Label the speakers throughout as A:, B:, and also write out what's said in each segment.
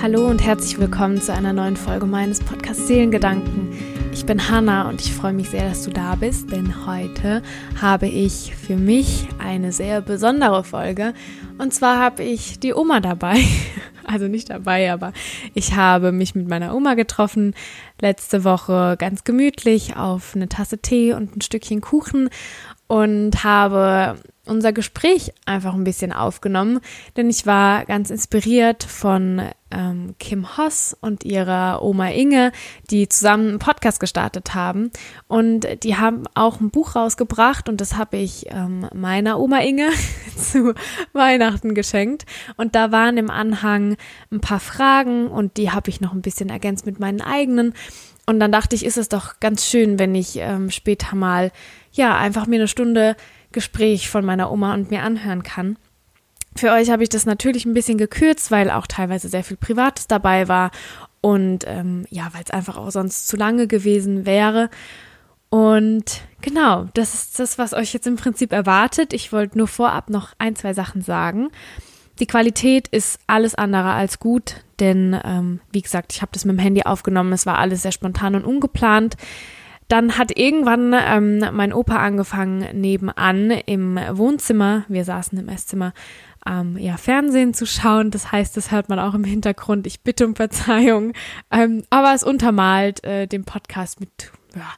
A: Hallo und herzlich willkommen zu einer neuen Folge meines Podcasts Seelengedanken. Ich bin Hanna und ich freue mich sehr, dass du da bist, denn heute habe ich für mich eine sehr besondere Folge. Und zwar habe ich die Oma dabei. Also nicht dabei, aber ich habe mich mit meiner Oma getroffen letzte Woche ganz gemütlich auf eine Tasse Tee und ein Stückchen Kuchen und habe unser Gespräch einfach ein bisschen aufgenommen, denn ich war ganz inspiriert von ähm, Kim Hoss und ihrer Oma Inge, die zusammen einen Podcast gestartet haben. Und die haben auch ein Buch rausgebracht und das habe ich ähm, meiner Oma Inge zu Weihnachten geschenkt. Und da waren im Anhang ein paar Fragen und die habe ich noch ein bisschen ergänzt mit meinen eigenen. Und dann dachte ich, ist es doch ganz schön, wenn ich ähm, später mal, ja, einfach mir eine Stunde Gespräch von meiner Oma und mir anhören kann. Für euch habe ich das natürlich ein bisschen gekürzt, weil auch teilweise sehr viel Privates dabei war und ähm, ja, weil es einfach auch sonst zu lange gewesen wäre. Und genau, das ist das, was euch jetzt im Prinzip erwartet. Ich wollte nur vorab noch ein, zwei Sachen sagen. Die Qualität ist alles andere als gut, denn ähm, wie gesagt, ich habe das mit dem Handy aufgenommen. Es war alles sehr spontan und ungeplant. Dann hat irgendwann ähm, mein Opa angefangen, nebenan im Wohnzimmer, wir saßen im Esszimmer, ähm, ja, Fernsehen zu schauen. Das heißt, das hört man auch im Hintergrund. Ich bitte um Verzeihung. Ähm, aber es untermalt äh, den Podcast mit ja,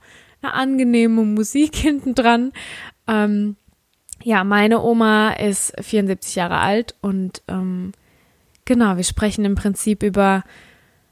A: einer angenehmen Musik hinten dran. Ähm, ja, meine Oma ist 74 Jahre alt und ähm, genau, wir sprechen im Prinzip über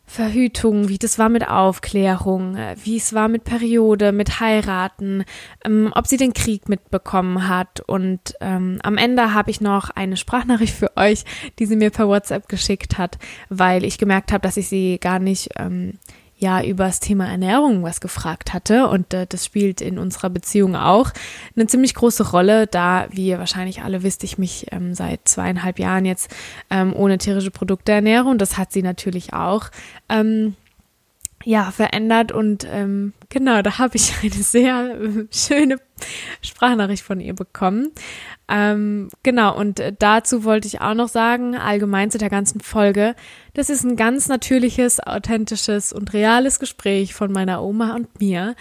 A: Verhütung, wie das war mit Aufklärung, äh, wie es war mit Periode, mit Heiraten, ähm, ob sie den Krieg mitbekommen hat. Und ähm, am Ende habe ich noch eine Sprachnachricht für euch, die sie mir per WhatsApp geschickt hat, weil ich gemerkt habe, dass ich sie gar nicht ähm, ja über das Thema Ernährung was gefragt hatte und äh, das spielt in unserer Beziehung auch eine ziemlich große Rolle, da wie ihr wahrscheinlich alle wisst, ich mich ähm, seit zweieinhalb Jahren jetzt ähm, ohne tierische Produkte ernähre und das hat sie natürlich auch. Ähm, ja, verändert und ähm, genau, da habe ich eine sehr äh, schöne Sprachnachricht von ihr bekommen. Ähm, genau, und dazu wollte ich auch noch sagen, allgemein zu der ganzen Folge, das ist ein ganz natürliches, authentisches und reales Gespräch von meiner Oma und mir.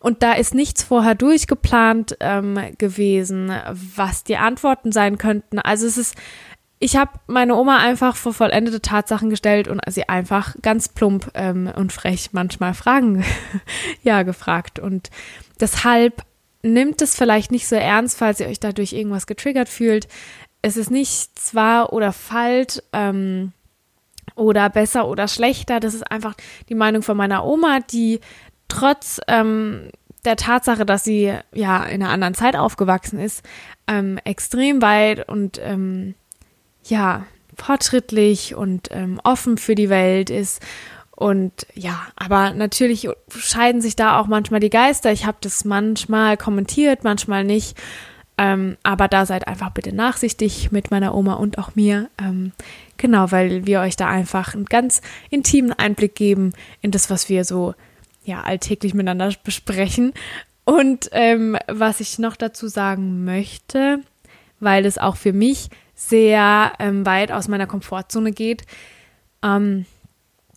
A: Und da ist nichts vorher durchgeplant ähm, gewesen, was die Antworten sein könnten. Also es ist ich habe meine Oma einfach vor vollendete Tatsachen gestellt und sie einfach ganz plump ähm, und frech manchmal Fragen ja gefragt. Und deshalb nimmt es vielleicht nicht so ernst, falls ihr euch dadurch irgendwas getriggert fühlt. Es ist nicht zwar oder falsch ähm, oder besser oder schlechter. Das ist einfach die Meinung von meiner Oma, die trotz ähm, der Tatsache, dass sie ja in einer anderen Zeit aufgewachsen ist, ähm, extrem weit und ähm, ja, fortschrittlich und ähm, offen für die Welt ist. Und ja, aber natürlich scheiden sich da auch manchmal die Geister. Ich habe das manchmal kommentiert, manchmal nicht. Ähm, aber da seid einfach bitte nachsichtig mit meiner Oma und auch mir. Ähm, genau, weil wir euch da einfach einen ganz intimen Einblick geben in das, was wir so ja alltäglich miteinander besprechen. Und ähm, was ich noch dazu sagen möchte, weil es auch für mich sehr ähm, weit aus meiner Komfortzone geht. Ähm,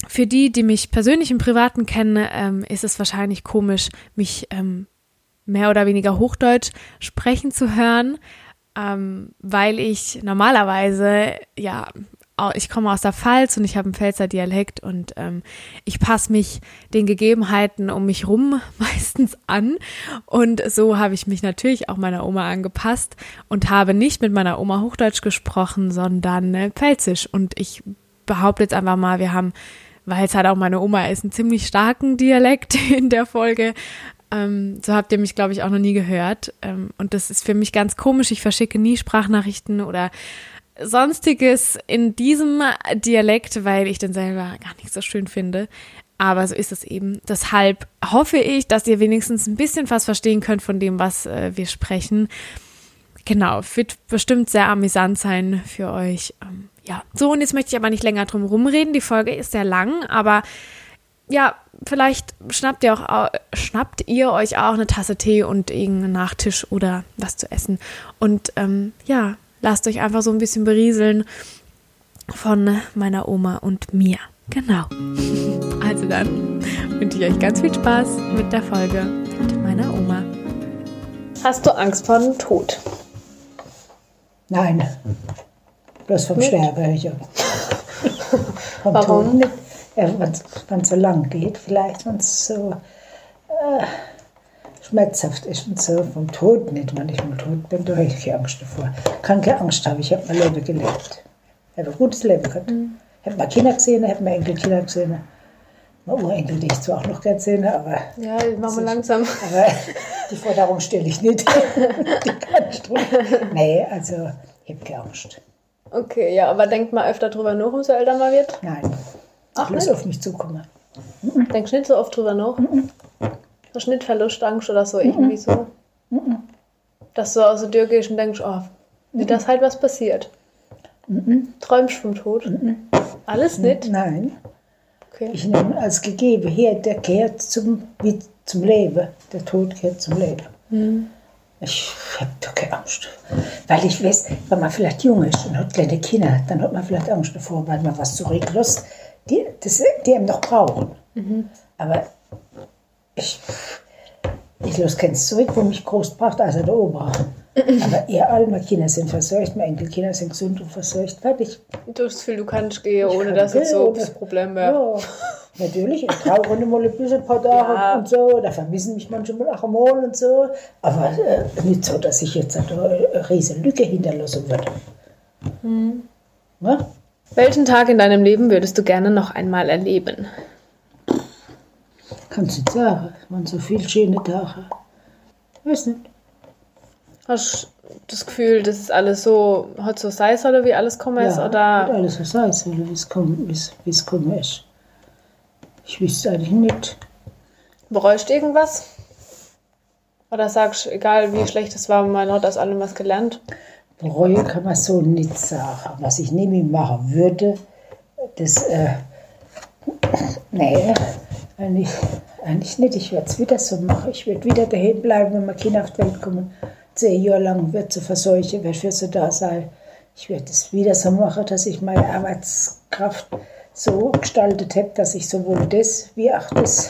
A: für die, die mich persönlich im Privaten kennen, ähm, ist es wahrscheinlich komisch, mich ähm, mehr oder weniger Hochdeutsch sprechen zu hören, ähm, weil ich normalerweise ja ich komme aus der Pfalz und ich habe einen Pfälzer Dialekt und ähm, ich passe mich den Gegebenheiten um mich rum meistens an. Und so habe ich mich natürlich auch meiner Oma angepasst und habe nicht mit meiner Oma Hochdeutsch gesprochen, sondern äh, Pfälzisch. Und ich behaupte jetzt einfach mal, wir haben, weil es halt auch meine Oma ist, einen ziemlich starken Dialekt in der Folge. Ähm, so habt ihr mich, glaube ich, auch noch nie gehört. Ähm, und das ist für mich ganz komisch. Ich verschicke nie Sprachnachrichten oder Sonstiges in diesem Dialekt, weil ich den selber gar nicht so schön finde. Aber so ist es eben. Deshalb hoffe ich, dass ihr wenigstens ein bisschen was verstehen könnt von dem, was äh, wir sprechen. Genau, wird bestimmt sehr amüsant sein für euch. Ähm, ja, so und jetzt möchte ich aber nicht länger drum rumreden. Die Folge ist sehr lang, aber ja, vielleicht schnappt ihr auch schnappt ihr euch auch eine Tasse Tee und irgendeinen Nachtisch oder was zu essen. Und ähm, ja, lasst euch einfach so ein bisschen berieseln von meiner Oma und mir. Genau. Also dann wünsche ich euch ganz viel Spaß mit der Folge mit meiner Oma. Hast du Angst vor dem Tod?
B: Nein. Bloß vom? Sterben, ja. vom
A: Warum?
B: Tod nicht. Ja, wenn es so lang geht, vielleicht, wenn es so äh, schmerzhaft ist und so. Vom Tod nicht. Wenn ich mal tot bin, da habe ich keine Angst davor. Kann keine Angst haben, ich habe mein Leben gelebt. Ich habe ein gutes Leben gehabt.
A: Mhm.
B: Ich habe meine Kinder gesehen, ich habe meine Enkelkinder gesehen. Meine Urenkel, die ich zwar auch noch gerne sehe, aber,
A: Ja, machen wir langsam.
B: aber die Forderung stelle ich nicht. die kann ich. Nee, also ich habe keine Angst.
A: Okay, ja, aber denkt mal öfter drüber nach, umso älter man wird.
B: Nein.
A: Ach,
B: Bloß
A: nicht?
B: auf mich zukommen.
A: Denkst du nicht so oft drüber nach? Hast du nicht Verlustangst oder so irgendwie so? Dass du aus der Tür gehst und denkst, oh, wie das halt was passiert. Träumst vom Tod? Alles nicht?
B: Nein.
A: Okay.
B: Ich nehme als gegeben her, der gehört zum, wie zum Leben. Der Tod gehört zum Leben. Ich habe da keine Angst. Weil ich weiß, wenn man vielleicht jung ist und hat kleine Kinder, dann hat man vielleicht Angst davor, weil man was zurücklässt, die, das, die einem noch brauchen. Aber ich, ich lasse keins zurück, wo mich groß braucht, also der Ober. Aber ihr alle meine Kinder sind versorgt, meine Enkelkinder sind gesund und versorgt. Fertig.
A: Du hast Gefühl, du kannst gehen, ohne
B: kann
A: dass es so das Problem wäre.
B: Ja, natürlich. Ich brauche nicht mal ein bisschen ein paar Tage
A: Ja.
B: und so. Da vermissen mich manchmal auch einmal und so. Aber äh, nicht so, dass ich jetzt da eine riesige Lücke hinterlassen würde. Ne?
A: Welchen Tag in deinem Leben würdest du gerne noch einmal erleben?
B: Kannst du nicht sagen. Es waren so viele schöne Tage. Weiß nicht.
A: Hast du das Gefühl, das ist alles so, hat so sein sollen, wie alles kommen ist?
B: Ja,
A: Oder
B: alles so sein soll, wie es kommen, wie es- wie es kommen ist. Ich wüsste eigentlich nicht.
A: bereust du irgendwas? Oder sagst du, egal wie schlecht es war, man hat aus allem was gelernt?
B: Bereue kann man so nicht sagen. Was ich nicht mehr machen würde, das, äh, nee, eigentlich, eigentlich nicht. Ich werde es wieder so machen. Ich werde wieder daheim bleiben, wenn meine Kinder auf die Welt kommen. Zehn Jahre lang wird sie verseuchen, werde für sie da sein. Ich werde es wieder so machen, dass ich meine Arbeitskraft so gestaltet habe, dass ich sowohl das wie auch das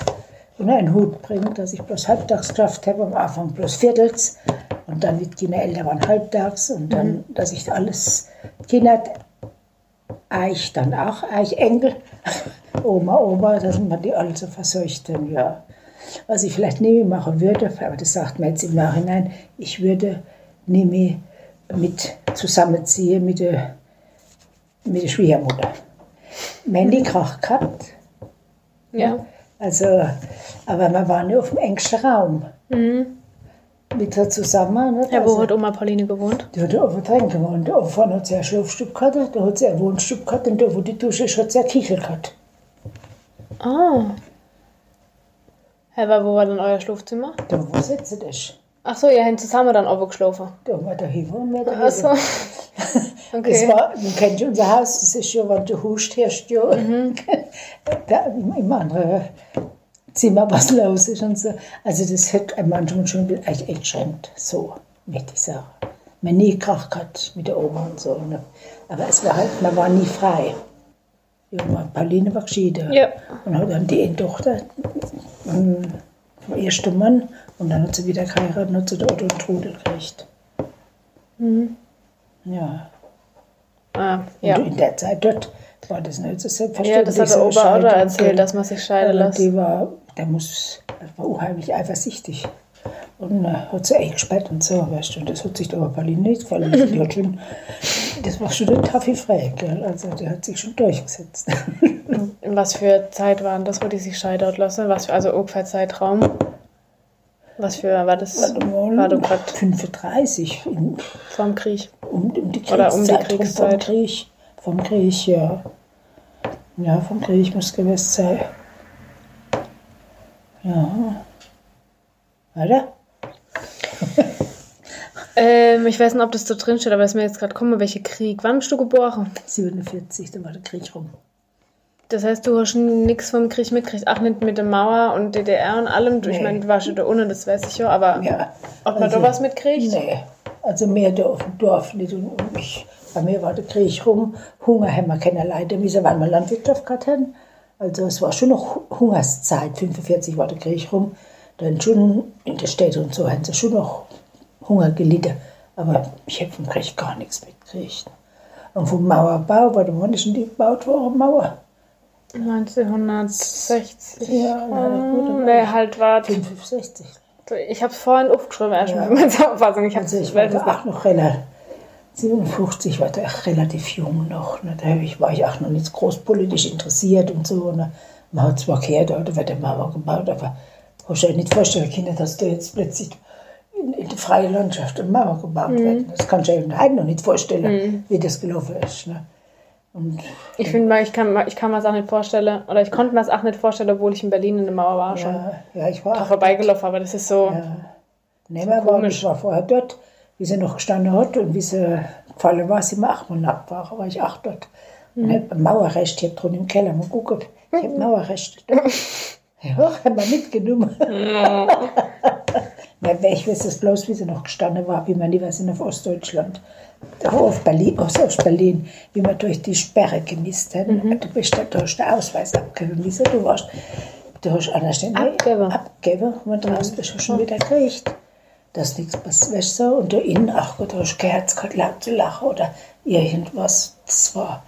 B: unter einen Hut bringe, dass ich bloß Halbtagskraft habe, am Anfang bloß Viertels und dann wird Kinder älter waren halbtags und dann, dass ich alles Kinder Eich dann auch, Eich Enkel, Oma, Oma, dass man die alle so verseucht haben, ja. Was ich vielleicht nie mehr machen würde, aber das sagt man jetzt im Nachhinein, ich würde nie mehr mit zusammenziehen mit der, mit der Schwiegermutter. Haben die Krach gehabt,
A: Ja.
B: also, aber wir waren ja auf dem engsten Raum. Mit her zusammen. Nicht?
A: Ja, wo
B: also,
A: hat Oma Pauline gewohnt?
B: die hat auf Tränken gewohnt. Da vorne hat sie einen Schlafstub gehabt, da hat sie einen Wohnstub gehabt und da, wo die Dusche ist, hat sie einen Kichel gehabt.
A: Oh. Hä, aber wo war denn euer Schlafzimmer?
B: Da, wo sitzt das?
A: Ach so, ihr habt zusammen dann oben geschlafen.
B: Da haben wir da hin und wir da
A: Ach so.
B: Das
A: Okay.
B: war, man kennt ja unser Haus, das ist ja, wenn du hust, hörst ja da im, anderen Zimmer was los ist und so. Also das hat einem manchmal schon echt eingeschränkt, so, ich sagen. Man nie Krach gehabt mit der Oma und so. Ne? Aber es war halt, man war nie frei. Oma Pauline war geschieden.
A: Ja.
B: Und hat dann die eine Tochter ähm, vom ersten Mann und dann hat sie wieder geheiratet und hat sie den Otto und Trudel gekriegt. Ja.
A: Ah,
B: Und
A: ja.
B: in der Zeit dort war das nicht so selbstverständlich.
A: Ja, das hat der Opa auch da erzählt, dass man sich scheiden lässt.
B: Die war, der muss, war unheimlich eifersüchtig. Und äh, hat sie eingesperrt und so, weißt du. Und das hat sich der Opa Pauline nicht gefallen. Die hat schon, das war schon taffe Frau, gell. Also die hat sich schon durchgesetzt.
A: In was für Zeit waren das, wo die sich scheiden hat lassen? Was für, also ungefähr Zeitraum? Was für, war das? War du gerade
B: 35 in,
A: vorm Krieg?
B: um, um die
A: Oder um die
B: Kriegszeit. Vom Krieg, vom Krieg, ja. Ja, vom Krieg muss gewesen sein. Ja. Oder?
A: Ähm, ich weiß nicht, ob das da drin steht, aber es ist mir jetzt gerade kommen, welche Krieg. Wann bist du geboren?
B: 47, da war der Krieg rum.
A: Das heißt, du hast nichts vom Krieg mitgekriegt, auch nicht mit der Mauer und DDR und allem. Ich
B: Nee.
A: meine, du warst ja da unten, das weiß ich ja, aber
B: Ja.
A: ob man
B: also-
A: da was mitkriegt?
B: Nee, also mehr da auf dem Dorf nicht. Und ich, bei mir war der Krieg rum. Hunger haben wir keine Leute müssen, weil wir Landwirtschaft gehabt haben. Also es war schon noch Hungerszeit, 45 war der Krieg rum. Dann schon in der Städte und so haben sie schon noch Hunger gelitten. Aber ich habe vom Krieg gar nichts mitgekriegt. Und vom Mauerbau, war der wann schon die gebaut worden, Mauer?
A: 1960.
B: Ja, na, gut, dann
A: nee, halt war.
B: 65.
A: Ich habe es vorhin aufgeschrieben, erst
B: Ja.
A: mit meiner Zusammenfassung. Ich habe
B: Also ich war da auch noch relativ, 57 war da auch relativ jung noch. Ne? Da hab ich, war ich auch noch nicht groß politisch interessiert und so. Ne? Man hat zwar gehört, da wird der Mauer gebaut, aber hast du dir nicht vorstellen können, dass da jetzt plötzlich in, in die freie Landschaft eine Mauer gebaut wird. Das kannst du eben heute noch nicht vorstellen, wie das gelaufen ist. Ne? Und
A: Ich finde mal, ich kann, ich kann mir das auch nicht vorstellen, oder ich konnte mir das auch nicht vorstellen, obwohl ich in Berlin in der Mauer war schon.
B: ja, ja, ich war
A: auch vorbeigelaufen, aber das ist so.
B: Nee, war,
A: komisch.
B: ich war vorher dort, wie sie noch gestanden hat und wie sie gefallen war, sind wir achtmal abgefahren, war ich auch dort. Und hab ein Mauerrecht, ich hab drunten im Keller mal geguckt, ich hab Mauerrecht. ja, hat man mitgenommen. Na, ich weiß es bloß, wie sie noch gestanden war, wie man die was in auf Ostdeutschland. Auf Berlin, aus Ostberlin, wie man durch die Sperre gemisst hat. Du bist da, du hast den Ausweis abgegeben, wie du warst. Du hast anders den
A: Abgeben.
B: abgegeben und draußen bist du schon wieder gekriegt. Das ist nichts passiert. Weißt du? Und da innen, ach Gott, du hast kein Herz gehabt, laut zu lachen oder irgendwas. Das war,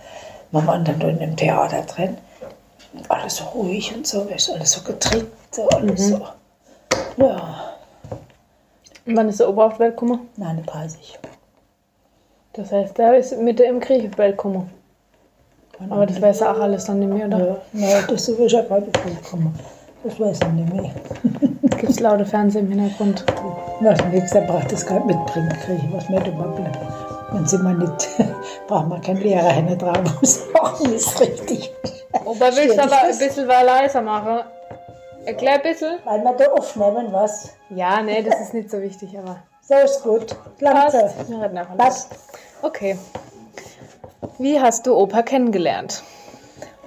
B: wir waren dann da in dem Theater drin. Alles so ruhig und so, weißt du, alles so getrickt, so, alles so. Ja,
A: wann ist der Ober auf die Welt gekommen?
B: 39.
A: Das heißt, der ist mit im Krieg auf die Welt gekommen. Aber das weiß ja auch alles dann nicht mehr, oder?
B: Ja, nein, das ist ja gerade gekommen. Das weiß ich nicht mehr.
A: Gibt es laute Fernsehen im Hintergrund?
B: Was nichts, da braucht das gerade mitbringen, kriege ich was mit immer bleiben. Dann sind wir nicht, braucht man keinen Lehrer hinten drauf, muss auch nicht richtig.
A: Ober willst du aber ein bisschen leiser machen. Erklär ein bisschen.
B: Weil wir da aufnehmen, was?
A: Ja, nee, das ist nicht so wichtig, aber.
B: So ist gut. Lampe.
A: Passt.
B: Passt.
A: Okay. Wie hast du Opa kennengelernt?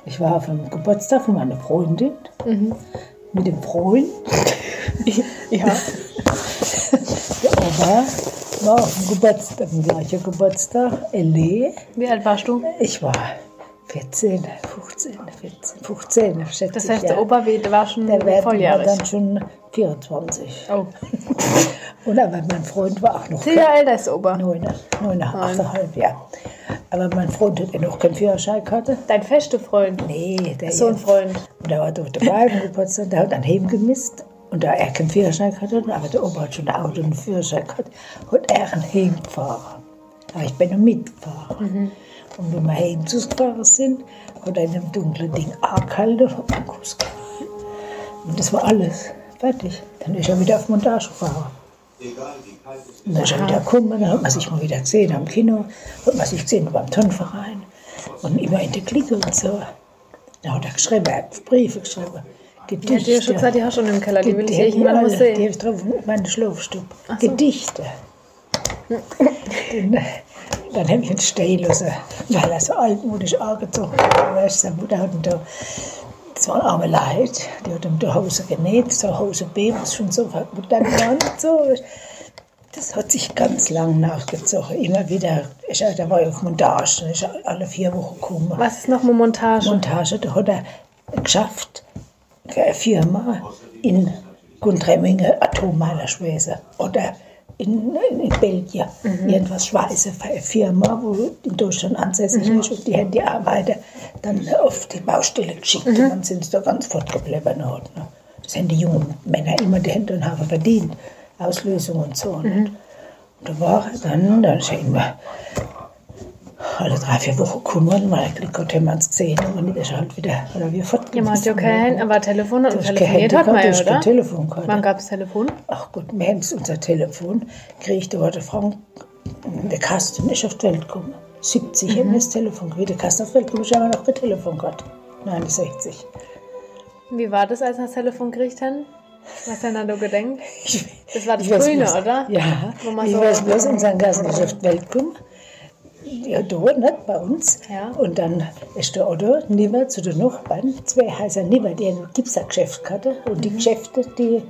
B: Ich war auf einem Geburtstag von meiner Freundin. Mit dem Freund.
A: Ja.
B: Der Opa war auf dem Geburtstag, dem gleichen Geburtstag. Ele.
A: Wie alt warst du?
B: Ich war 14, 15, 14, 15, schätze
A: Das
B: ich,
A: heißt,
B: ja.
A: der Opa war schon
B: Der war
A: volljährig.
B: dann schon 24.
A: Oh.
B: Und aber mein Freund war auch noch
A: Jahre älter ist der Opa.
B: neun, neuneinhalb, ja. Aber mein Freund hat ja noch keinen Führerschein gehabt.
A: Dein feste Freund.
B: Nee, der
A: So ein Freund.
B: Und der war durch den Wagen Geburtstag, der hat dann heimgemisst. Und da er keinen Führerschein hatte, aber der Opa hat schon ein Auto und einen Führerschein gehabt, hat er einen heimgefahren. Aber ich bin noch mitgefahren. Und wenn wir heim zugefahren sind, hat er in einem dunklen Ding angehalten hat einen Kuss gegeben. Und das war alles. Fertig. Dann ist er wieder auf Montage gefahren. Und dann ist er wieder gekommen, dann hat man sich mal wieder gesehen am Kino, hat man sich gesehen beim Turnverein und immer in der Clique und so. Dann hat er geschrieben, er hat Briefe geschrieben,
A: Die
B: Gedichte.
A: hat dir schon gesagt, die hast du schon im Keller. Die will ich irgendwann mal
B: alle, Die
A: sehen.
B: habe ich drauf in meine Schlafstube. Gedichte. dann dann habe ich ihn stehen lassen, weil er so altmodisch angezogen war. Weißt Seine Mutter hat ihn da, das war ein armer Leid, die hat ihm die Hose genäht, so Hose B, was schon so dann und so. Das hat sich ganz lang nachgezogen. Immer wieder, er, da war er auf Montage, dann er alle vier Wochen gekommen.
A: Was ist nochmal Montage?
B: Montage, da hat er geschafft, für eine Firma in Gundremmingen Atommeilerschwäse oder in, in, in Belgien irgendwas Schweiße für eine Firma, wo in Deutschland ansässig ist und die haben die Arbeiter dann auf die Baustelle geschickt und dann sind sie da ganz fortgeblieben. Halt, ne? Das haben die jungen Männer immer die Hände und haben verdient, Auslösung und so. Und, und da war dann, dann ist er immer alle drei, vier Wochen gekommen, weil hat haben wir uns gesehen und dann ist halt wieder, oder wir
A: Ja,
B: fortgeblieben.
A: man hat ja kein, aber Telefon und telefoniert hat man ja,
B: kein
A: oder?
B: Telefon gehabt.
A: Wann gab es Telefon?
B: Ach Gott, wir haben unser Telefon gekriegt, da war der Frank, der Kasten ist auf die Welt gekommen. 70 haben wir das Telefon gekriegt, der Kasten auf die Welt gekommen, ich habe noch kein Telefon gehabt. 69.
A: Wie war das, als wir das Telefon gekriegt haben? Was denn da du gedenkt? Das war das Grüne,
B: bloß-
A: oder?
B: Ja,
A: Wo man
B: ich
A: so-
B: weiß bloß, unser Kasten ist auf die Welt gekommen. Ja, da, nicht bei uns.
A: Ja.
B: Und dann ist der Otto Nieber zu den Nachbarn, zwei heißer Nieber, die ein Gipsergeschäft hatte. Und
A: Mhm.
B: die Geschäfte, die,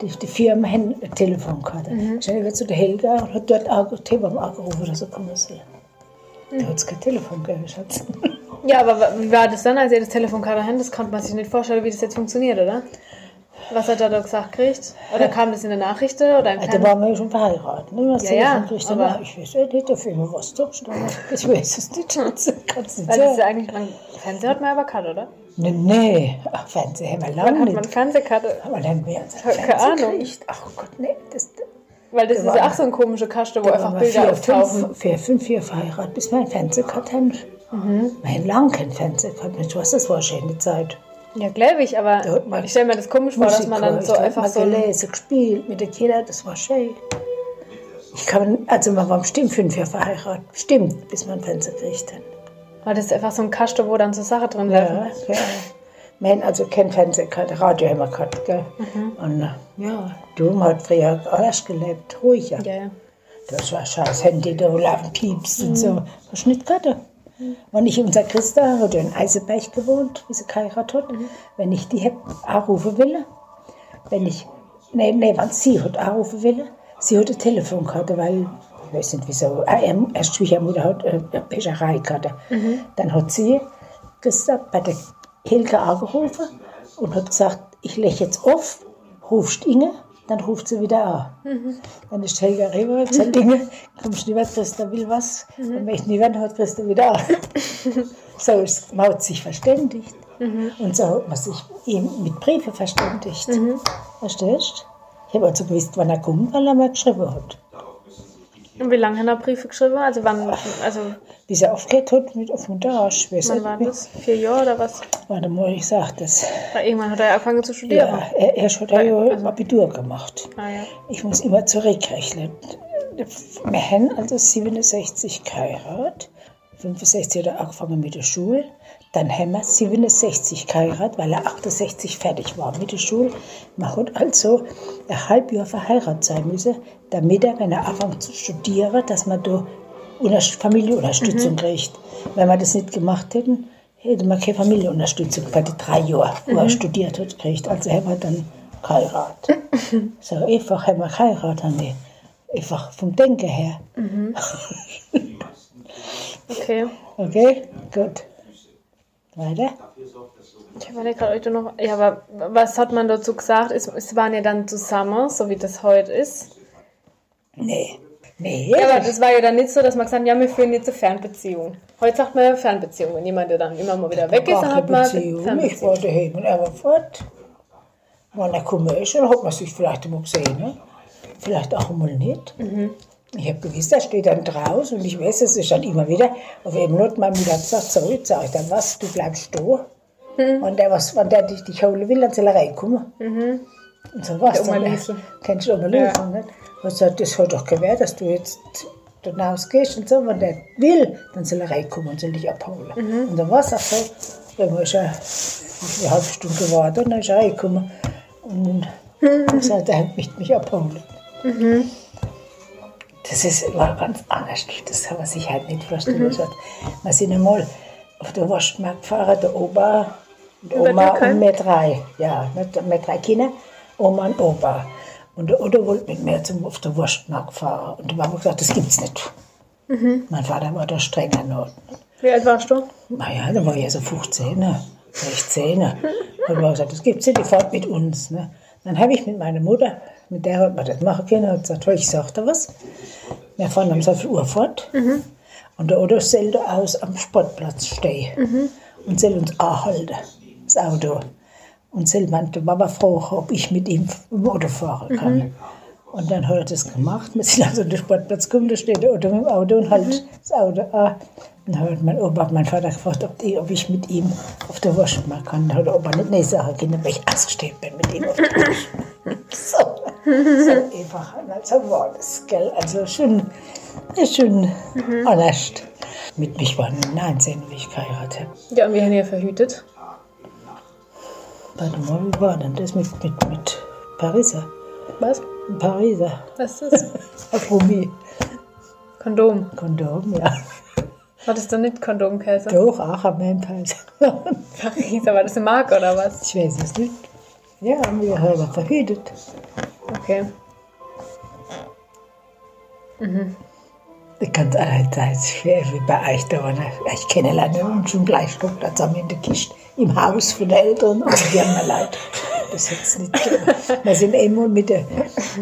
B: die, die Firma haben ein Telefon gehabt.
A: Mhm.
B: Ich bin zu der Helga und hat dort auch Thema angerufen, dass er kommen soll. Da hat es kein Telefon gegeben, Schatz.
A: Ja, aber wie war das dann, als ihr das Telefon gerade hatten? Das konnte man sich nicht vorstellen, wie das jetzt funktioniert, oder? Was hat er da gesagt gekriegt? Oder kam das in der Nachricht oder im
B: Da waren wir ja schon verheiratet. Ne? Das
A: Ja, ja,
B: kriegt er
A: aber-.
B: Ich weiß ja nicht, dafür immer was durchstehen. Ich weiß es nicht. Kannst du nicht
A: Weil das ist ja eigentlich, man, Fernseher hat man aber gehabt, oder?
B: Nee, nee. Ach, Fernsehen haben wir lange
A: hat man
B: nicht.
A: Fernsehkarte?
B: Aber dann haben wir uns
A: Keine Ahnung.
B: gekriegt. Ach Gott, nee. Das,
A: Weil das ist
B: war-
A: ja auch so ein komischer Kasten, wo
B: da
A: einfach Bilder
B: vier,
A: auftauchen.
B: fünf, vier, fünf Jahre verheiratet, bis wir einen Fernseher gehabt haben.
A: Mhm.
B: Wir haben lange keinen Fernseher gehabt. Mensch, was, das war eine schöne Zeit.
A: Ja, glaube ich, aber
B: man
A: ich stelle mir das komisch vor, dass man dann so
B: hat
A: einfach
B: man
A: so.
B: gelesen, gespielt mit den Kindern, das war schön. Ich kann, also wir waren bestimmt fünf Jahre verheiratet, bestimmt, bis einen Fernseher gekriegt haben.
A: Aber das ist einfach so ein Kasten, wo dann so Sachen drin
B: Ja,
A: laufen.
B: ja. Wir haben also kein Fernseher gehabt, Radio haben wir gehabt, gell?
A: Mhm.
B: Und äh, ja, du man hat früher anders gelebt, ruhiger.
A: Ja, ja.
B: Das war scheiß Handy, da wo laufen Pieps
A: Mhm.
B: und so. Was nicht gehabt. Wenn ich unser Christa hat in Eisenberg gewohnt, wie sie geheiratet hat.
A: Mhm.
B: Wenn ich die anrufen will, wenn ich, nee, nee, wenn sie hat anrufen will, sie hat ein Telefon gehabt, weil, ich weiß nicht wieso, ähm, erst Schwiegermutter hat äh, eine Pescherei gehabt.
A: Mhm.
B: Dann hat sie Christa bei der Hilke angerufen und hat gesagt, ich lege jetzt auf, rufst Inge, dann ruft sie wieder an.
A: Mhm.
B: Dann ist Helga rüber und sagt, Inge, kommst du nicht mehr, Christa will was.
A: Mhm.
B: Und wenn ich nicht mehr, hat Christa wieder an. so ist man hat sich verständigt.
A: Mhm.
B: Und so hat man sich eben mit Briefen verständigt. Verstehst Ich habe also gewusst, wann er kommt, weil er mir geschrieben hat.
A: Und wie lange hat er Briefe geschrieben? Also wann, also
B: Bis er aufgehört hat mit auf. Ich weiß
A: wann
B: nicht
A: war
B: mehr.
A: das? Vier Jahre oder was?
B: Warte mal, ich sag das.
A: Weil irgendwann hat er angefangen zu studieren.
B: Ja, er, er hat ja
A: Also-
B: Abitur gemacht.
A: Ah, ja.
B: Ich muss immer zurückrechnen. Wir haben also 67 geheiratet, 65 hat er angefangen mit der Schule, dann haben wir 67 geheiratet, weil er 68 fertig war mit der Schule. Man hat also ein halbes Jahr verheiratet sein müssen, damit er, wenn er anfängt zu studieren, dass man da Unter- Familienunterstützung kriegt. Wenn wir das nicht gemacht hätten, hätte man keine Familienunterstützung bei den drei Jahren, wo er studiert hat, gekriegt. Also haben wir dann geheiratet. So einfach haben wir geheiratet, wir. Einfach vom Denken her.
A: Okay.
B: Okay, gut. Weiter?
A: Ich überlege gerade, ob du noch. Ja, aber was hat man dazu gesagt? Es, es waren ja dann zusammen, so wie das heute ist.
B: Nee. Nee.
A: Ja, aber das war ja dann nicht so, dass man gesagt hat, ja, wir führen jetzt eine Fernbeziehung. Heute sagt man ja Fernbeziehung. Wenn jemand ja dann immer mal wieder weg ist, dann hat man eine
B: Beziehung. Ich
A: Fernbeziehung.
B: war daheim und er war fort. Wenn er gekommen ist, dann hat man sich vielleicht einmal gesehen. Ne? Vielleicht auch einmal nicht.
A: Mhm.
B: Ich habe gewusst, er steht dann draußen und ich weiß, es ist dann immer wieder. Auf eben hat meine Mutter gesagt, so, jetzt sage ich dann was, du bleibst da.
A: Mhm.
B: Wenn der, was, wenn der dich, dich holen will, dann soll er reinkommen. Und so was. Dann. Kennst du Oma
A: Ja.
B: Liesel, nicht? Und so, das hat doch gewährt, dass du jetzt hinaus gehst und so. Wenn der will, dann soll er reinkommen und soll dich abholen.
A: Mhm.
B: Und dann war es auch so. Dann war schon eine halbe Stunde gewartet und dann ist er reingekommen. Und dann sagt er, er möchte mich abholen. Das ist, war ganz anders. Das kann man sich halt nicht vorstellen. Mhm. Wir sind einmal auf der Wurstmarkt gefahren, der Opa, und
A: Über
B: Oma und wir drei. Ja, mit, drei Kindern, Oma und Opa. Und der Opa wollte mit mir zum, auf der Wurstmarkt fahren. Und die Mama gesagt, das gibt's nicht. Mein Vater war da strenger noch.
A: Wie alt warst du?
B: Naja, da war ich ja so 15, ne? 16. Und wir haben gesagt, das gibt's nicht, die fahrt mit uns. Ne? Dann habe ich mit meiner Mutter, mit der hat man das machen können, und gesagt, ich sag dir was. Wir fahren um so viel Uhr fort. Und der Auto soll da aus am Sportplatz stehen. Und soll uns anhalten, das Auto. Und soll meine Mama fragen, ob ich mit ihm im Auto fahren kann. Und dann hat er das gemacht. Wir sind also an den Sportplatz gekommen, da steht der Auto mit dem Auto und halt das Auto an. Und dann hat mein Opa, mein Vater gefragt, ob, die, ob ich mit ihm auf der Wurst mal kann. Dann hat der Opa nicht nee sagen können, weil ich ausgestellt bin mit ihm auf der Wurst. so, so einfach, war das, gell. Also schon, schon anders. Mit mich waren 19, wie ich geheiratet habe.
A: Ja, und wir haben ja verhütet.
B: Warte mal, wie war denn das mit, mit, mit Pariser?
A: Was?
B: Pariser.
A: Was ist das?
B: Auf Rumi.
A: Kondom.
B: Kondom, ja.
A: Hattest du nicht Kondomkäse?
B: Doch, auch am Empire.
A: Paris, war das eine Marke oder was?
B: ich weiß es nicht. Ja, wir haben verhütet.
A: Okay.
B: Ganz allerseits wie bei euch da, ich kennenlernen und schon gleich stockt da zusammen in der Kiste im Haus von den Eltern und die haben mir leid. Das jetzt nicht. Wir sind einmal mit der,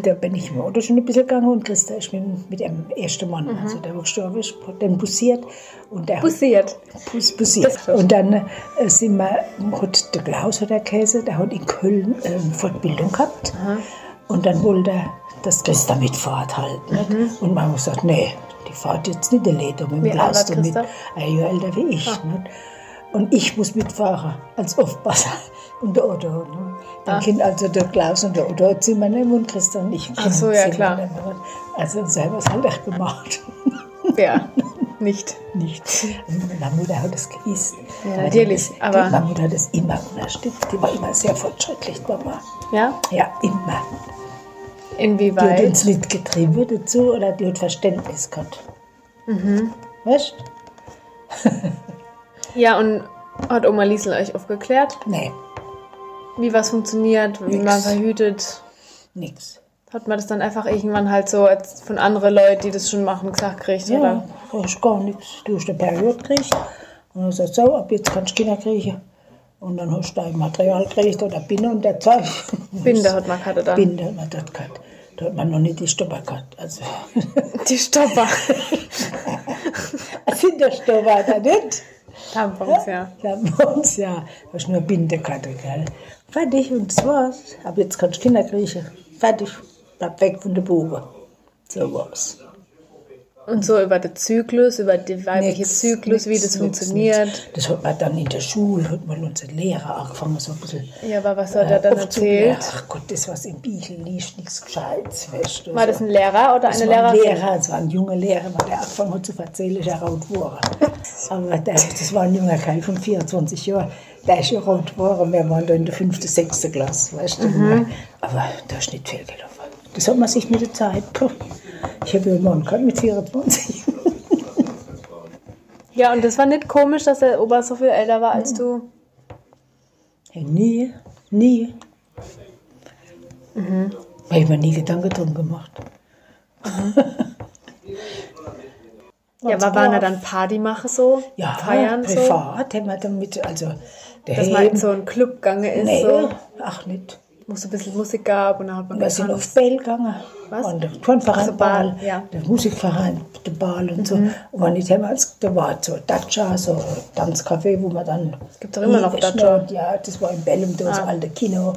B: da bin ich im Auto schon ein bisschen gegangen und Christa ist mit, mit dem ersten Mann,
A: Mhm.
B: also der gestorben ist, den bussiert. Und der
A: Bussiert.
B: Bus, bussiert. Und dann äh, sind wir, hat der Klaus hat der Käse, der hat in Köln äh, eine Fortbildung gehabt. Und dann wollte er, dass Christa mitfahrt halt. Nicht? Und man hat gesagt, nee, die fahrt jetzt nicht
A: Mhm. Alt
B: Klaus
A: war
B: da mit. Ein Jahr älter wie ich. Nicht? Und ich muss mitfahren als Aufpasser und der Otto. Ne? Dann Kind also der Klaus und der Otto wir nicht und Christa und ich.
A: Ach so, ja, klar.
B: mehr. Also selber es halt echt gemacht.
A: Ja, nicht.
B: Nicht. Meine Mutter hat das gewusst.
A: Ja, natürlich,
B: Die,
A: aber-
B: die Meine Mutter hat das immer unterstützt. Die war immer sehr fortschrittlich, die Mama.
A: Ja?
B: Ja, immer. Die hat
A: Inwieweit?
B: uns nicht getrieben dazu oder die hat Verständnis gehabt.
A: Mhm.
B: Weißt
A: Ja, und hat Oma Liesel euch aufgeklärt,
B: Nee,
A: wie was funktioniert, wie
B: Nix.
A: man verhütet?
B: nix.
A: Hat man das dann einfach irgendwann halt so als von anderen Leuten, die das schon machen, gesagt kriegt,
B: Ja,
A: oder?
B: ist gar nichts. Du hast eine Periode gekriegt und dann sagt so, ab jetzt kannst du Kinder kriegen. Und dann hast du dein Material gekriegt oder Binde und der Zeug.
A: Binde hat man gerade da.
B: Binde hat man dort gehabt. Da hat man noch nicht die Stopper gehabt. Also,
A: Die Stopper.
B: sind der Stopper da nicht?
A: Tampons, ja.
B: Uns ja. Hast nur Bindekarte, gell? Fertig und das war's. Aber jetzt kannst du Kinder kriegen. Fertig. Bleib weg von der Bube. So war's.
A: Und so über den Zyklus, über den weiblichen
B: Nix,
A: Zyklus, wie
B: nix,
A: das
B: nix,
A: funktioniert.
B: nix. Das hat man dann in der Schule, hat man unsere Lehrer angefangen, so ein bisschen.
A: Ja, aber was hat er dann erzählt?
B: Ach Gott, das, was im Büchel liest, nichts Gescheites, weißt du.
A: War das ein Lehrer oder
B: Das
A: eine
B: war ein
A: Lehrerin?
B: Lehrer, es war ein junger Lehrer, der angefangen hat zu erzählen, ist er rot geworden. Aber der, das war ein junger Kerl von 24 Jahren, der ist ja rot geworden, wir waren da in der fünften, sechsten Klasse, weißt du.
A: Mhm.
B: Aber da ist nicht viel gelaufen. Das hat man sich mit der Zeit, ich habe ja einen Mann gehabt mit 24.
A: Ja, und das war nicht komisch, dass der Opa so viel älter war als du.
B: Hey, nie, nie.
A: Mhm.
B: Habe ich mir nie Gedanken drum gemacht.
A: Ja, aber waren er dann Party machen so?
B: Ja,
A: Feiern so?
B: privat haben wir damit, also
A: Dass man in so einen Club gegangen ist,
B: nee,
A: so,
B: ach nicht.
A: Wo es ein bisschen Musik gab und dann hat man
B: Wir sind auf Ball gegangen.
A: Was?
B: Und der Turnverein
A: Ach so, Ball, ja. Mhm.
B: der Musikverein, der Ball und so. Und wenn nicht damals, da war so Dacia, so Tanzcafé, wo man dann... Es
A: gibt doch immer noch Dacia. Ah.
B: Ja, das war in Bellum, da das alte Kino,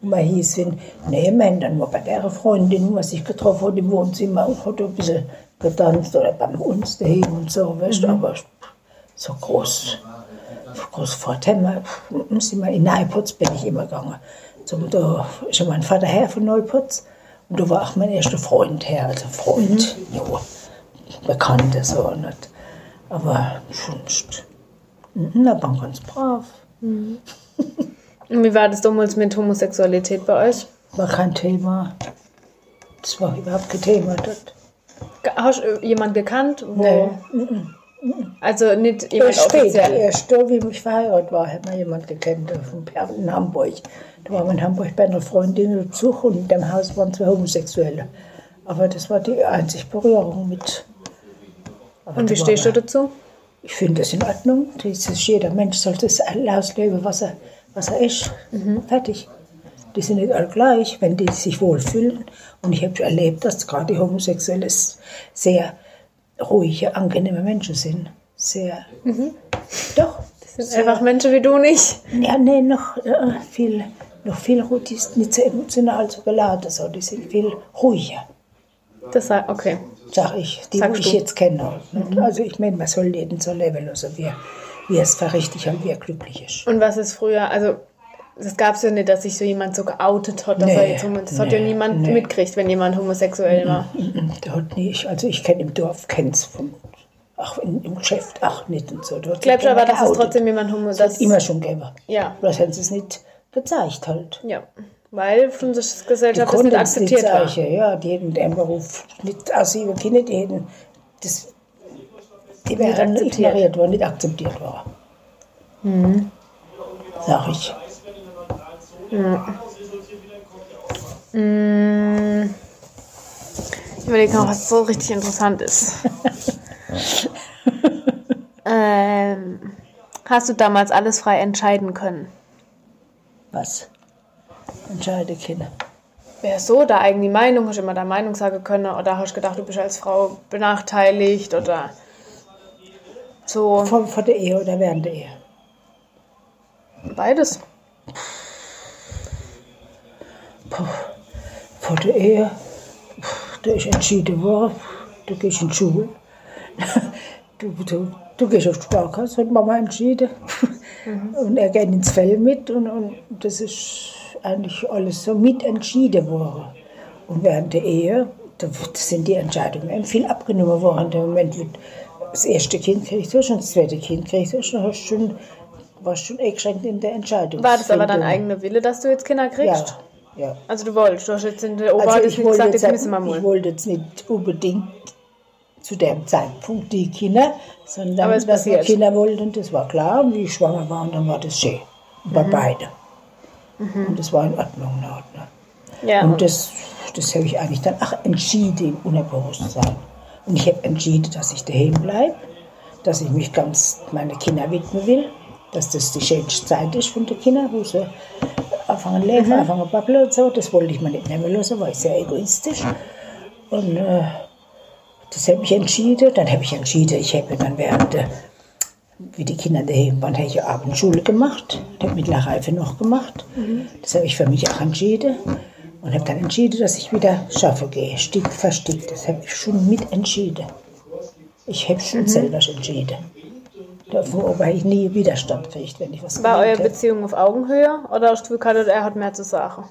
B: wo man hieß, wenn, nee, man, dann war bei der Freundin, wo man sich getroffen hat im Wohnzimmer und hat ein bisschen getanzt oder bei uns daheim und so, weißt du,
A: Mhm.
B: aber so groß, so groß Vorteil, sind wir in Neuputz bin ich immer gegangen. So, da ist ja mein Vater her von Neuputz und da war auch mein erster Freund her, also Freund, ja, Bekannte so nicht. Aber sonst, mhm, da waren ganz brav.
A: Und wie war das damals mit Homosexualität bei euch?
B: War kein Thema. Das war überhaupt kein Thema dort.
A: Hast du jemanden gekannt? Wo,
B: Nee.
A: Also nicht jemand
B: Erst später, erst da, wie ich verheiratet war, hat man jemand gekannt, in Hamburg. Da waren wir in Hamburg bei einer Freundin zu Besuch und in dem Haus waren zwei Homosexuelle. Aber das war die einzige Berührung mit. Aber
A: Und wie stehst du dazu?
B: Ich finde das in Ordnung. Das ist, jeder Mensch sollte das ausleben, was er, was er ist. Fertig. Die sind nicht alle gleich, wenn die sich wohlfühlen. Und ich habe schon erlebt, dass gerade die Homosexuelle sehr ruhige, angenehme Menschen sind. Sehr. Doch.
A: Das sind einfach Menschen wie du nicht.
B: Ja, nee, noch äh, viel, noch viel ruhiger. Die sind nicht so emotional, so geladen. So. Die sind viel ruhiger,
A: Das sei, okay.
B: sag ich, die,
A: Sagst
B: ich
A: du.
B: jetzt kenne. Also ich meine, man soll jeden so leben lassen, wie, er- wie er es für richtig und wie er glücklich ist.
A: Und was ist früher, also das gab es ja nicht, dass sich so jemand so geoutet hat, dass
B: Nee,
A: er jetzt homo- das hat ja
B: nee,
A: niemand
B: nee.
A: mitgekriegt, wenn jemand homosexuell war.
B: Mhm, Der hat nicht, also ich kenne im Dorf, kenne es vom, auch in, im Geschäft, ach nicht und so. Dort
A: Glaubst du aber, dass es trotzdem jemand homo
B: Das
A: das
B: hat immer schon gegeben.
A: Ja.
B: Bloß haben sie es nicht gezeigt halt.
A: Ja, weil von der Gesellschaft das nicht
B: es nicht
A: akzeptiert war.
B: ja, die hätten den Beruf nicht aussieben können, die hätten, das, die wären
A: akzeptiert.
B: ignoriert worden, nicht akzeptiert worden. Sag ich.
A: Überlege noch, was so richtig interessant ist. ähm, hast du damals alles frei entscheiden können?
B: Was? Entscheide Kinder.
A: Wer so da eigene Meinung, hast du immer deine Meinung sagen können oder hast du gedacht, du bist als Frau benachteiligt oder so?
B: Vor, vor der Ehe oder während der Ehe?
A: Beides.
B: Vor der Ehe, da ist entschieden worden, du gehst in die Schule. Du, du, du gehst auf die Sparkasse, hat Mama entschieden. Und er geht ins Fell mit und, und das ist eigentlich alles so mit entschieden worden. Und während der Ehe, da sind die Entscheidungen viel abgenommen worden. Dem Moment, wo du das erste Kind kriegst hast und das zweite Kind kriegst hast, dann hast du schon, warst du schon eingeschränkt in der Entscheidung.
A: War das aber dein eigener Wille, dass du jetzt Kinder kriegst?
B: Ja, ja.
A: Also du wolltest, du hast jetzt in der Ober
B: Also ich
A: gesagt,
B: jetzt,
A: jetzt müssen wir
B: ich
A: mal.
B: wollte jetzt nicht unbedingt zu dem Zeitpunkt die Kinder, sondern
A: Aber es
B: dass wir
A: passiert.
B: Kinder wollten, das war klar. Und wie ich schwanger war, und dann war das schön. Bei
A: Mhm.
B: beiden. Und das war in Ordnung. in Ordnung.
A: Ja,
B: Und das, das habe ich eigentlich dann auch entschieden im Unterbewusstsein. Und ich habe entschieden, dass ich daheim bleibe, dass ich mich ganz meine Kinder widmen will, dass das die schönste Zeit ist von den Kindern, wo sie anfangen zu leben,
A: Mhm.
B: anfangen zu babbeln und so. Das wollte ich mir nicht nehmen lassen, war ich sehr egoistisch. Und äh, das habe ich entschieden. Dann habe ich entschieden, ich habe dann während der wie die Kinder daheim waren, habe ich Abendschule gemacht, habe Mittelreife noch gemacht. Das habe ich für mich auch entschieden und habe dann entschieden, dass ich wieder schaffen gehe, Stück für Stück. Das habe ich schon mit entschieden. Ich habe schon selber entschieden. Davor habe ich nie Widerstand gekriegt, wenn ich was
A: war eure
B: habe.
A: Beziehung auf Augenhöhe oder hast du gehabt, er hat mehr zu sagen?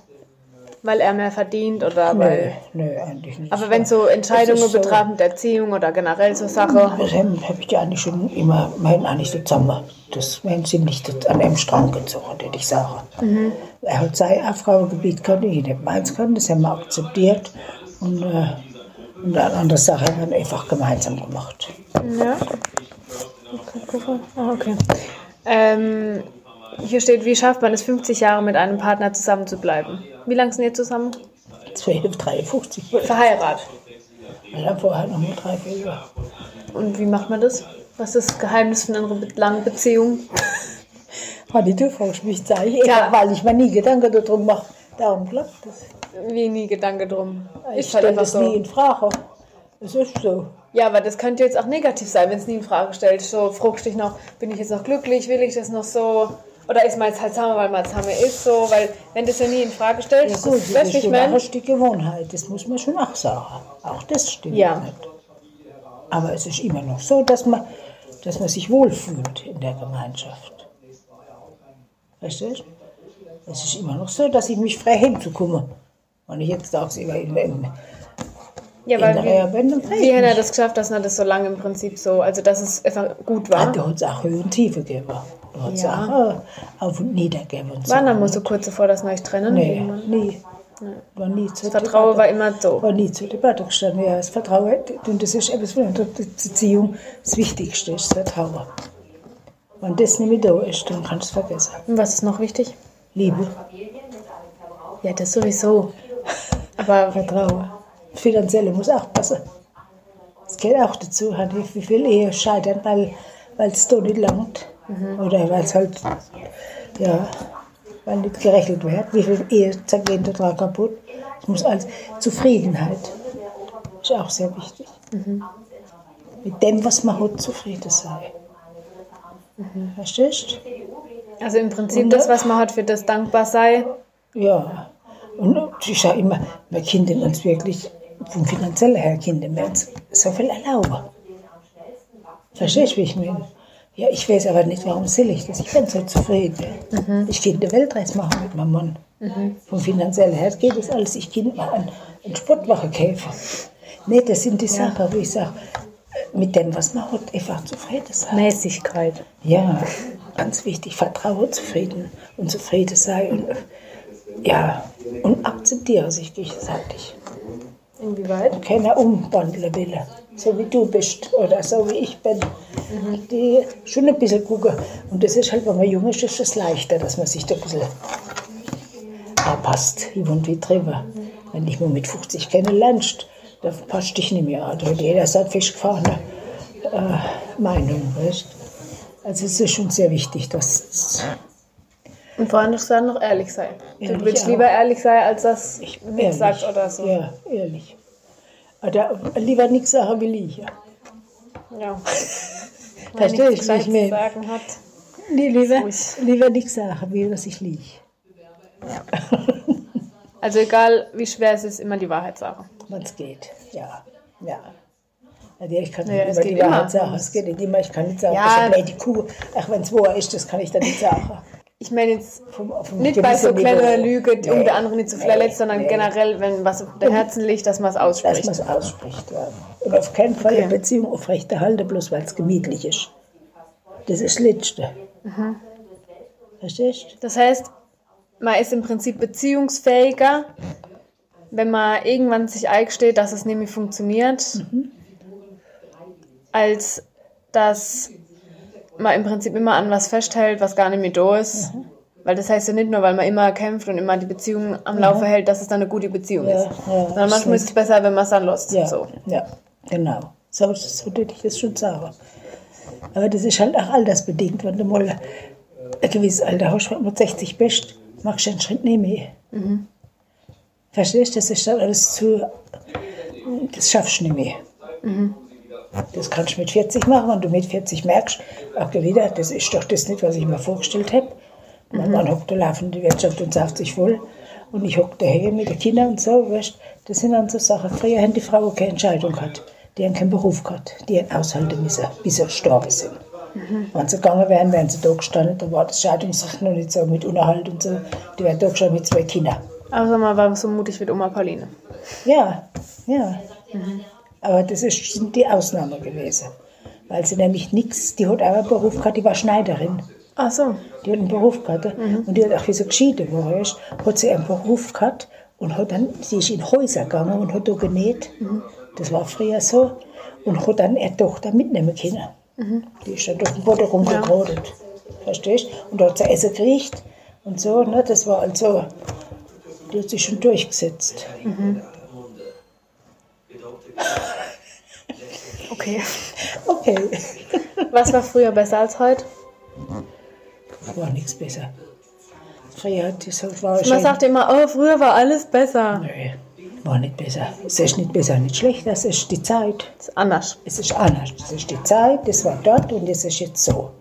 A: Weil er mehr verdient oder
B: Nö,
A: weil.
B: nö, eigentlich nicht.
A: Aber wenn so Entscheidungen
B: ist so-
A: betreffend Erziehung oder generell so Sachen.
B: Das habe hab ich ja eigentlich schon immer, mein eigentlich zusammen. Das wir sind nicht an einem Strang gezogen, würde ich sagen. Er hat sein Aufgabengebiet können, ich nicht meins können, das haben wir akzeptiert. Und, äh, und eine andere Sache haben wir einfach gemeinsam gemacht.
A: Ja. Ah, okay. Ähm, hier steht, wie schafft man es, 50 Jahre mit einem Partner zusammen zu bleiben? Wie lange sind ihr zusammen?
B: 1253.
A: Verheiratet.
B: Wir haben vorher noch mal drei, vier Jahre.
A: Und wie macht man das? Was ist das Geheimnis von einer langen Beziehung?
B: Du fragst mich, ich,
A: Ja.
B: weil ich mir nie Gedanken darum mache. Darum klappt das.
A: Wie nie Gedanke drum.
B: Ich
A: Ist halt
B: stelle das nie
A: so.
B: in Frage. Das ist so.
A: Ja, aber das könnte jetzt auch negativ sein, wenn es nie in Frage stellt. So fragst dich noch, bin ich jetzt noch glücklich, will ich das noch so? Oder ist man jetzt halt zusammen, weil man zusammen ist so? Weil wenn das ja nie in Frage stellt,
B: Ja
A: das
B: gut,
A: ist
B: das
A: nicht
B: ist auch die Gewohnheit, das muss man schon auch sagen. Auch das stimmt
A: Ja.
B: nicht. Aber es ist immer noch so, dass man, dass man sich wohlfühlt in der Gemeinschaft. Verstehst du? Es ist immer noch so, dass ich mich frei hinzukomme. Wenn ich jetzt tagsüber in, in,
A: Ja,
B: in
A: weil
B: der
A: wie, hat er das geschafft, dass er das so lange im Prinzip so, also dass es einfach gut war?
B: Da hat es auch Höhen und Tiefe gegeben. Da hat es
A: Ja.
B: auch äh, auf und nieder gegeben.
A: Waren dann mal so kurz davor, dass wir euch trennen?
B: Nee, nie. War nie zur
A: Vertrauen
B: Debatte.
A: war immer so.
B: war nie zur Debatte gestanden. Ja, das Vertrauen, und das ist etwas von der Beziehung das Wichtigste, ist das Vertrauen. Wenn das nicht mehr da ist, dann kannst du es vergessen.
A: Und was ist noch wichtig?
B: Liebe,
A: Ja, das sowieso. Aber
B: Vertrauen. Finanzielle muss auch passen. Das gehört auch dazu. Hat wie viel Ehe scheitern, weil es da nicht langt. Oder weil es halt, ja, weil nicht gerechnet wird. Wie viel Ehe gehen total kaputt. Es muss alles, Zufriedenheit ist auch sehr wichtig. Mit dem, was man hat, zufrieden sein. Verstehst du?
A: also im Prinzip
B: Und,
A: das, was man hat, für das dankbar sei.
B: Ja, und ich sage immer, wir Kinder uns wirklich vom finanziellen her Kinder uns so viel erlauben. Verstehst du, wie ich meine? Ja, ich weiß aber nicht, warum soll ich das? Ich bin so zufrieden. Ich kann eine Weltreise machen mit meinem Mann. Vom finanziellen her geht das alles. Ich kann mal einen, einen Sportwagen kaufen. Nee, das sind die Sachen, wo ich sage, mit dem, was man hat, einfach zufrieden sein.
A: Mäßigkeit.
B: Ja, ganz wichtig, Vertrauen, zufrieden und zufrieden sein und ja, und akzeptiere sich gegenseitig.
A: Inwieweit?
B: Keiner umwandeln will, so wie du bist oder so wie ich bin. Die schon ein bisschen gucken. Und das ist halt, wenn man jung ist, ist es leichter, dass man sich da ein bisschen anpasst, hin und wie drüber. Wenn dich mal mit 50 kennenlernst, Da passt dich nicht mehr an. Da hat jeder seine festgefahrene äh, Meinung, weißt Also es ist schon sehr wichtig, dass
A: und vor allem dann noch ehrlich sein.
B: Ehrlich
A: du willst
B: auch.
A: lieber ehrlich sein, als dass
B: ich
A: du nichts sagst oder so.
B: Ja, ehrlich. Oder lieber nichts sagen wie liegen.
A: Ja.
B: Verstehst du, wie ich
A: zu
B: meine?
A: sagen hat.
B: Nee, lieber, lieber nichts sagen, wie dass ich liege.
A: Also egal, wie schwer es ist, immer die Wahrheit sagen.
B: Wenn es geht, ja. Ja. Also ich kann
A: Ja,
B: nicht immer die Wahrheit
A: immer.
B: sagen. Es geht nicht immer. Ich kann nicht sagen,
A: Ja.
B: eine blöde Kuh. Ach, wenn es wahr ist, das kann ich dann nicht sagen.
A: Ich meine jetzt
B: Vom, vom
A: nicht bei so
B: gewissen
A: kleiner
B: Niveau.
A: Lüge, die um
B: Nee,
A: der andere nicht zu
B: nee,
A: verletzt, sondern
B: nee.
A: generell, wenn was auf der Herzen liegt, dass man es
B: Dass
A: ausspricht.
B: man es ausspricht. Ja. Und auf keinen Fall
A: Okay.
B: eine Beziehung aufrechterhalten, bloß weil es gemütlich ist. Das ist das Letzte.
A: Mhm.
B: Verstehst
A: Das heißt, man ist im Prinzip beziehungsfähiger, wenn man irgendwann sich eingesteht, dass es mehr funktioniert, als dass man im Prinzip immer an was festhält, was gar nicht mehr da ist. Weil das heißt ja nicht nur, weil man immer kämpft und immer die Beziehung am Laufe hält, dass es dann eine gute Beziehung
B: Ja,
A: ist.
B: ja,
A: Sondern manchmal ist es besser, wenn man es dann lässt.
B: Ja,
A: So.
B: ja genau. So, so würde ich das schon sagen. Aber das ist halt auch altersbedingt. Wenn du mal ein gewisses Alter hast, wenn du mit 60 bist, machst du einen Schritt nicht mehr. Verstehst du? Das ist dann alles zu. Das schaffst du nicht mehr. Das kannst du mit 40 machen, wenn du mit 40 merkst, ach wieder, das ist doch das nicht, was ich mir vorgestellt habe. Mein Mann hockt da laufend die Wirtschaft und sauft sich voll. Und ich hock daher mit den Kindern und so, weißt Das sind dann so Sachen. Früher haben die Frauen keine Entscheidung gehabt. Die haben keinen Beruf gehabt. Die haben aushalten müssen, bis sie gestorben sind. Wenn sie gegangen wären, wären sie da gestanden. Da war das Scheidungsrecht noch nicht so mit Unterhalt und so. Die wären da gestanden mit zwei Kindern.
A: Aber man war so mutig wie Oma Pauline.
B: Ja, ja. Aber das ist, sind die Ausnahmen gewesen. Weil sie nämlich nichts, die hat auch einen Beruf gehabt, die war Schneiderin.
A: Ach so.
B: Die hat einen Beruf gehabt. Und die hat auch, wie sie geschieden war, hat sie einen Beruf gehabt und hat dann, sie ist in Häuser gegangen und hat da genäht. Das war früher so. Und hat dann ihre Tochter mitnehmen können. Die ist dann durch den Boden rumgerodet. Verstehst du? Und da hat sie Essen gekriegt und so. Ne? Das war also, die hat sich schon durchgesetzt.
A: Okay.
B: Okay.
A: Was war früher besser als heute?
B: War nichts besser. Früher hat das war
A: Man
B: schon-
A: sagt immer, oh, früher war alles besser.
B: Nö, war nicht besser. Es ist nicht besser, nicht schlechter, es ist die Zeit.
A: Das ist anders.
B: Es ist anders. Es ist die Zeit, das war dort und es ist jetzt so.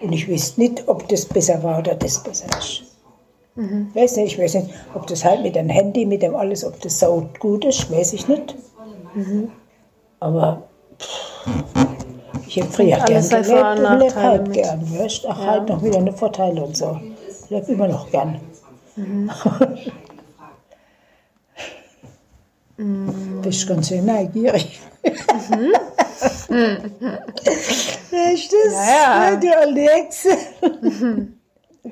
B: Und ich weiß nicht, ob das besser war oder das besser ist. Ich weiß nicht, ich weiß nicht, ob das halt mit dem Handy, mit dem alles, ob das so gut ist, weiß ich nicht. Aber pff, ich hätte früher gern
A: alles
B: gelebt
A: und
B: lebe halt gern. Weißt? Ach, halt noch wieder eine Vorteile und so. Ich lebe immer noch gern. Bist ganz schön neugierig. Ist das?
A: Ja, ja.
B: Die alte Hexe.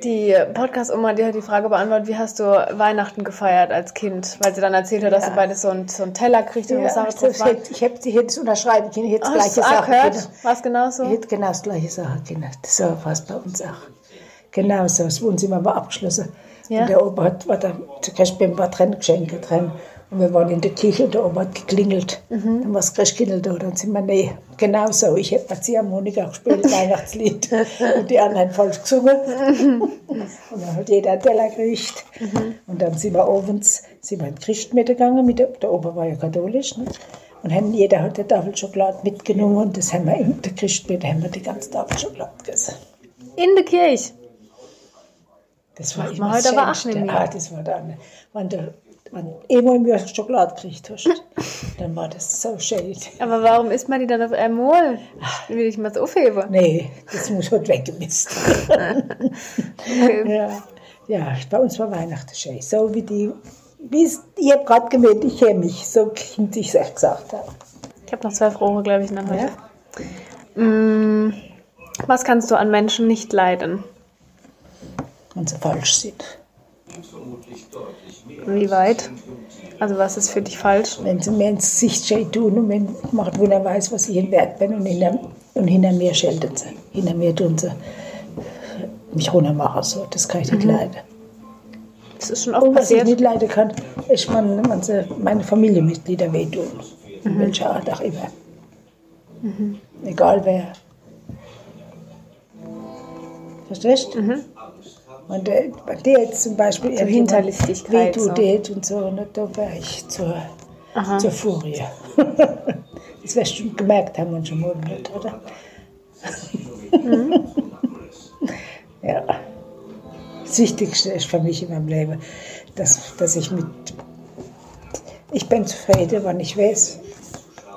A: Die Podcast-Oma, die hat die Frage beantwortet, wie hast du Weihnachten gefeiert als Kind? Weil sie dann erzählt hat, dass
B: Ja.
A: sie beide so einen, so einen Teller kriegt und was
B: Ja,
A: Sachen
B: das
A: drauf waren.
B: ich hätte ich hätte es unterschreiben können, ich hätte es
A: Hast
B: gleiche Sache
A: gehört?
B: können.
A: Was genau so?
B: Ich hätte genau das gleiche sagen können. So war es bei uns auch. Genau so. Das Wohnzimmer war abgeschlossen.
A: Ja.
B: Und der Opa hat, war da, zu Christbaum war drin, Geschenke drin. Und wir waren in der Kirche und der Opa hat geklingelt.
A: Mhm.
B: Dann war das Christkindl da. Dann sind wir, nee, genau so. Ich hätte mit Ziehharmonika gespielt, Weihnachtslied. und die anderen falsch gesungen. und dann hat jeder einen Teller gekriegt.
A: Mhm.
B: Und dann sind wir abends sind wir in die Christmette gegangen. Mit der, der Opa war ja katholisch. Ne? Und haben, jeder hat eine Tafel Schokolade mitgenommen. Und das haben wir in der Christmette haben wir die ganze Tafel Schokolade gegessen.
A: In der Kirche.
B: Das war
A: Macht
B: immer
A: heute
B: das
A: aber auch nicht mehr.
B: Ah, das war dann, wenn du wenn du einmal im Jahr Schokolade gekriegt hast, dann war das so schön.
A: Aber warum isst man die dann auf einmal? Will ich mal so aufheben?
B: Nee, das muss halt weggemisst.
A: Okay.
B: ja. ja, bei uns war Weihnachten schön. So wie die, wie es, ich habe gerade gemerkt, ich kenne mich, so Kind ich es gesagt habe.
A: Ich habe noch zwölf Rohre, glaube ich, in der Hand.
B: Ja?
A: Mm, was kannst du an Menschen nicht leiden?
B: Wenn sie falsch sind.
A: Wie weit? Also was ist für dich falsch?
B: Wenn sie mir ins Gesicht schön tun und wenn macht, wo er weiß, was ich ihnen wert bin und hinter, und hinter mir schelten sie. Hinter mir tun sie mich runtermachen. So. Das kann ich nicht leiden.
A: Das ist schon oft
B: Und was ich
A: passiert.
B: nicht leiden kann, ist, wenn, wenn sie meine Familienmitglieder wehtun. in welcher Art auch immer. Egal wer. Verstehst du? Und der, bei dir jetzt zum Beispiel irgendjemand
A: Hinterlistigkeit,
B: wehtut
A: so.
B: und so, ne, da wäre ich zur, zur Furie. das wirst du gemerkt haben und schon mal nicht, oder? ja. Das Wichtigste ist für mich in meinem Leben, dass, dass ich mit. Ich bin zufrieden, wenn ich weiß,